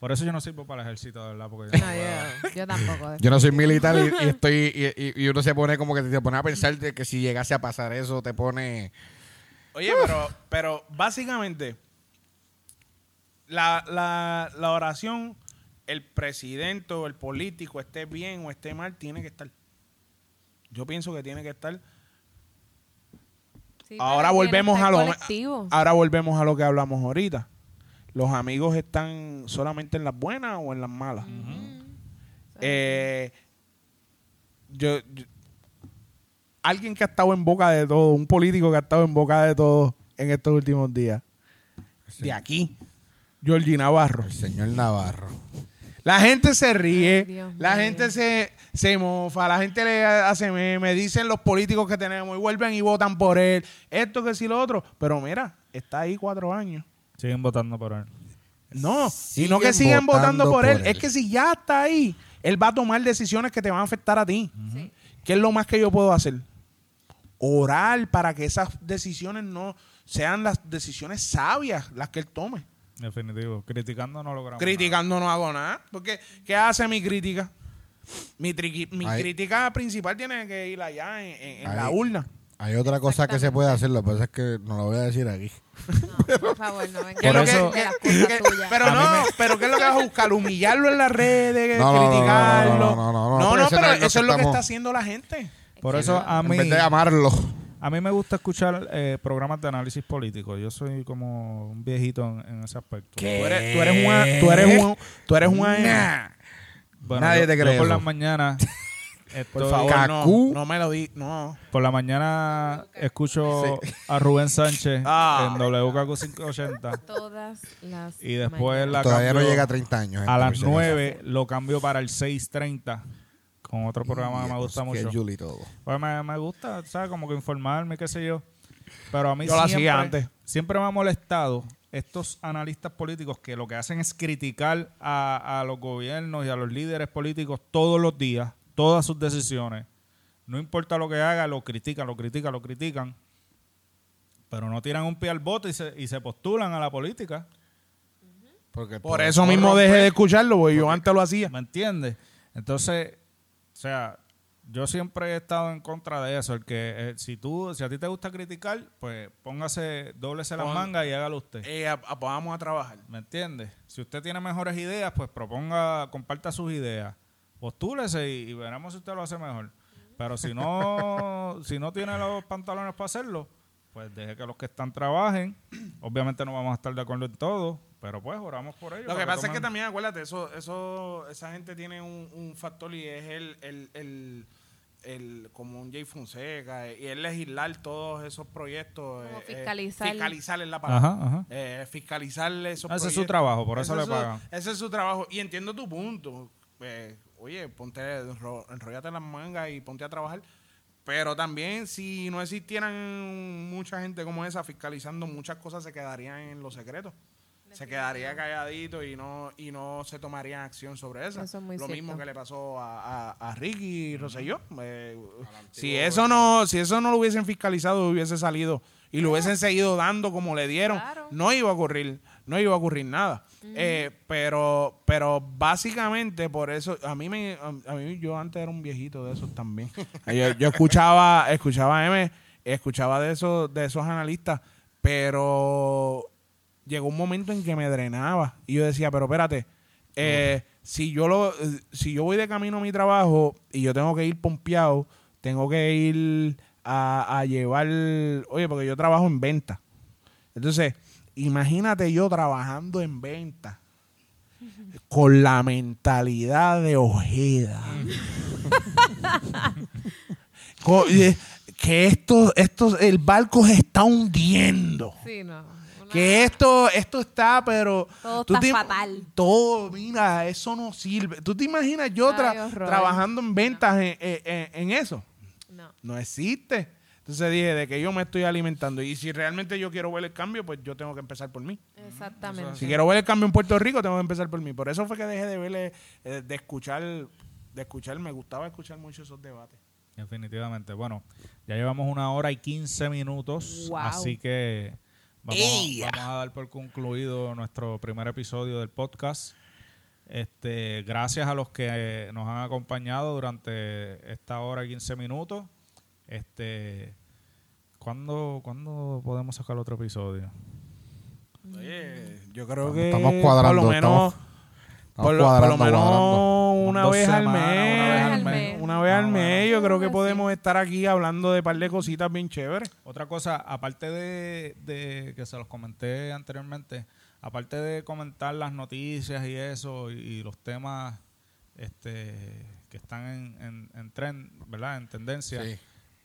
Por eso yo no sirvo para el ejército, de verdad, porque yo No, yo, yo tampoco. Yo no soy militar y, y estoy y, y- y uno se pone como que te pone a pensar de que si llegase a pasar eso te pone Oye, pero, pero básicamente, la, la, la oración, el presidente o el político, esté bien o esté mal, tiene que estar. Yo pienso que tiene que estar. Sí, ahora volvemos a lo colectivo. ahora volvemos a lo que hablamos ahorita. Los amigos están solamente en las buenas o en las malas. Eh, yo, yo- alguien que ha estado en boca de todo, un político que ha estado en boca de todo en estos últimos días. De aquí, Georgie Navarro. el señor Navarro. La gente se ríe, Ay, la mío. gente se, se mofa, la gente le hace meme, dicen los políticos que tenemos y vuelven y votan por él, esto que sí lo otro. Pero mira, está ahí cuatro años. siguen votando por él. No, y Siguen no que siguen votando votando por, por él. él. Es que si ya está ahí, él va a tomar decisiones que te van a afectar a ti. Sí. ¿Qué es lo más que yo puedo hacer? Orar para que esas decisiones no sean las decisiones sabias las que él tome. Definitivo. Criticando no logramos Criticando no hago nada. Porque, ¿qué hace mi crítica? Mi, triqui- mi Ahí- crítica principal tiene que ir allá en, en- en la Ahí. urna. Hay otra cosa que se puede hacer, lo que pasa es que no lo voy a decir aquí. No, por favor, no venga ¿Qué es Por lo que- eso- de las que- cosas tuyas. pero no, pero ¿qué es lo que vas a buscar? ¿Humillarlo en las redes? No, no, no, no, ¿Criticarlo? no, no, no, no, no, pero eso pero es lo eso que es lo que estamos- está haciendo la gente. Por eso a En mí, vez de amarlo. A mí me gusta escuchar eh, programas de análisis político. Yo soy como un viejito en, en ese aspecto. Tú eres, tú eres una... Tú eres un... Tú eres una Nah. Bueno, Nadie yo- te yo cree por las mañanas Por estoy- favor, Cacú. no, no me lo di... No. Por la mañana escucho a Rubén Sánchez Ah. en WKQ 580 Todas las y después mañanas. la Todavía no cambio llega a 30 años. a las por si acaso. 9 lo cambio para el 6.30 con otro programa que me gusta Que mucho. Julie y todo. Pues me, me gusta, ¿sabes? Como que informarme, qué sé yo. Pero a mí Yo siempre, hacía antes. siempre me ha molestado estos analistas políticos que lo que hacen es criticar a, a los gobiernos y a los líderes políticos todos los días, todas sus decisiones. No importa lo que haga, lo critican, lo critican, lo critican. Pero no tiran un pie al bote y se, y se postulan a la política. Porque Por eso mismo dejé de escucharlo, porque yo antes lo hacía. ¿Me entiendes? Entonces, sea, yo siempre he estado en contra de eso. El que eh, si tú, si a ti te gusta criticar, pues póngase, dóblese las Pon- mangas y hágalo usted. Eh, a- a- vamos a trabajar. ¿Me entiendes? Si usted tiene mejores ideas, pues proponga, comparta sus ideas. Postúlese y, y veremos si usted lo hace mejor. Pero si no, si no tiene los pantalones para hacerlo, pues deje que los que están trabajen. Obviamente no vamos a estar de acuerdo en todo, pero pues oramos por ellos. Lo que pasa es que también, acuérdate, eso, eso, esa gente tiene un, un factor y es el, el, el, el- como un Jay Fonseca y es legislar todos esos proyectos. Como eh, eh, fiscalizar. fiscalizar es la palabra. Ajá, ajá. Eh, fiscalizar esos Ese es su proyectos. trabajo, por eso Ese le su- pagan. Ese es su trabajo. Y entiendo tu punto. Eh, oye, ponte, enro- enrollate las mangas y ponte a trabajar. Pero también, si no existieran mucha gente como esa fiscalizando, muchas cosas se quedarían en los secretos. Se quedaría calladito y no y no se tomaría acción sobre eso. Eso es muy Lo mismo que le pasó a, a, a Ricky Rosselló. Eh, si eso no si eso no lo hubiesen fiscalizado, hubiese salido y lo hubiesen seguido dando como le dieron, Claro. no iba a ocurrir, no iba a ocurrir nada. Eh, pero pero básicamente por eso a mí me a, a mí yo antes era un viejito de esos también. yo, yo escuchaba escuchaba a M, escuchaba de esos de esos analistas, pero llegó un momento en que me drenaba y yo decía, pero espérate, eh, si yo lo eh, si yo voy de camino a mi trabajo y yo tengo que ir pompeado, tengo que ir a, a llevar, oye, porque yo trabajo en venta. Entonces, imagínate yo trabajando en venta con la mentalidad de Ojeda. Eh, que esto, esto, el barco se está hundiendo. Sí, no. Que esto, esto está, pero. Todo tú está te- fatal. Todo, mira, eso no sirve. ¿Tú te imaginas yo tra- trabajando en ventas en, en- en- en eso? No. No existe. Entonces dije, de que yo me estoy alimentando. Y si realmente yo quiero ver el cambio, pues yo tengo que empezar por mí. Exactamente. Si quiero ver el cambio en Puerto Rico, tengo que empezar por mí. Por eso fue que dejé de verle, eh, de escuchar, de escuchar, me gustaba escuchar mucho esos debates. Definitivamente. Bueno, ya llevamos una hora y 15 minutos, Wow. así que vamos, vamos a dar por concluido nuestro primer episodio del podcast. Este, gracias a los que nos han acompañado durante esta hora y 15 minutos. Este, ¿cuándo, ¿Cuándo podemos sacar otro episodio? Oye, yo creo Estamos- que estamos cuadrando, por lo menos, estamos- por, lo, por lo menos una vez al semanas, mes. una vez al mes. Una vez al mes, yo creo que podemos estar aquí hablando de par de cositas bien chéveres. Otra cosa, aparte de, de que se los comenté anteriormente, aparte de comentar las noticias y eso, y, y los temas este, que están en, en, en trend, ¿verdad? En tendencia, Sí.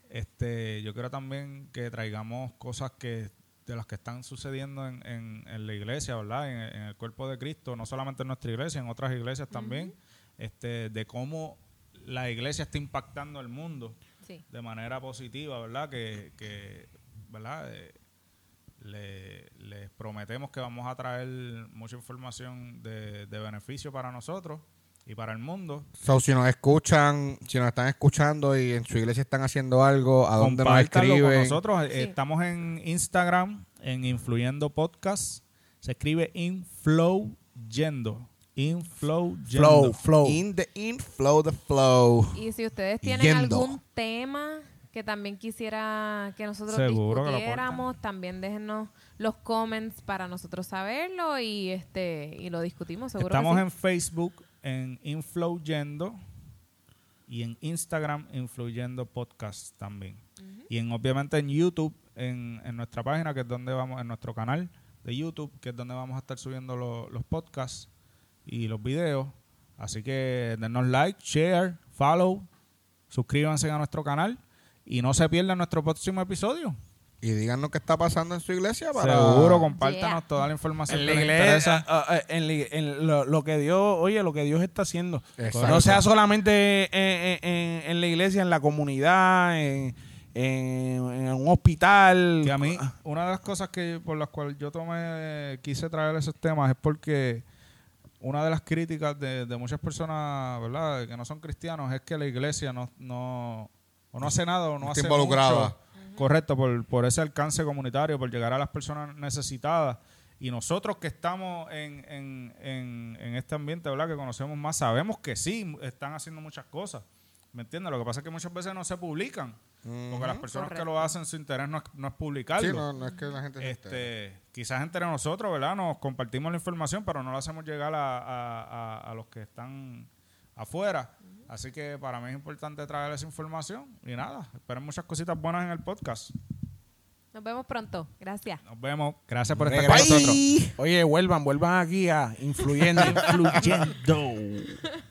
este, yo quiero también que traigamos cosas que de las que están sucediendo en, en, en la iglesia, ¿verdad? En, en el cuerpo de Cristo, no solamente en nuestra iglesia, en otras iglesias también, este, de cómo la iglesia está impactando el mundo Sí. de manera positiva, ¿verdad? Que, que ¿verdad? Eh, le, les prometemos que vamos a traer mucha información de, de beneficio para nosotros y para el mundo. So, si nos escuchan, si nos están escuchando y en su iglesia están haciendo algo, ¿a dónde nos Compártanlo con escriben? nosotros. Eh, Sí. Estamos en Instagram, en Influyendo Podcast. Se escribe Influyendo. Influyendo. Flow, flow. In the in, flow the flow. Y si ustedes tienen Yendo. algún tema que también quisiera que nosotros Seguro que discutiéramos, también déjenos los comments para nosotros saberlo y este y lo discutimos. Seguro Estamos que sí. en Facebook, en Influyendo y en Instagram, Influyendo Podcast también. Y en obviamente en YouTube, en, en nuestra página, que es donde vamos, en nuestro canal de YouTube, que es donde vamos a estar subiendo lo- los podcasts y los videos. Así que denos like, share, follow, suscríbanse a nuestro canal y no se pierdan nuestro próximo episodio. Y díganos qué está pasando en su iglesia para... Seguro, compártanos Yeah. toda la información En la les iglesia, ah, ah, en, la- en lo, lo que Dios, oye, lo que Dios está haciendo. Exacto. No sea solamente en, en- en la iglesia, en la comunidad, en, en- en un hospital. Que a mí, una de las cosas que por las cuales yo tomé, quise traer esos temas es porque una de las críticas de, de muchas personas, ¿verdad?, que no son cristianos, es que la iglesia no, no, o no hace nada o no, No hace está involucrada. mucho, correcto, por, por ese alcance comunitario, por llegar a las personas necesitadas. Y nosotros que estamos en, en, en, en este ambiente, ¿verdad?, que conocemos más, sabemos que sí, están haciendo muchas cosas. ¿Me entiendes? Lo que pasa es que muchas veces no se publican. Porque las personas que lo hacen, su interés no es, no es publicarlo. Sí, no, no es que la gente se. Este, quizás entre nosotros, ¿verdad? Nos compartimos la información, pero no la hacemos llegar a, a- a- a los que están afuera. Así que para mí es importante traer esa información. Y nada, esperen muchas cositas buenas en el podcast. Nos vemos pronto. Gracias. Nos vemos. Gracias por estar con nosotros. Oye, vuelvan, vuelvan aquí a Influyendo. Influyendo.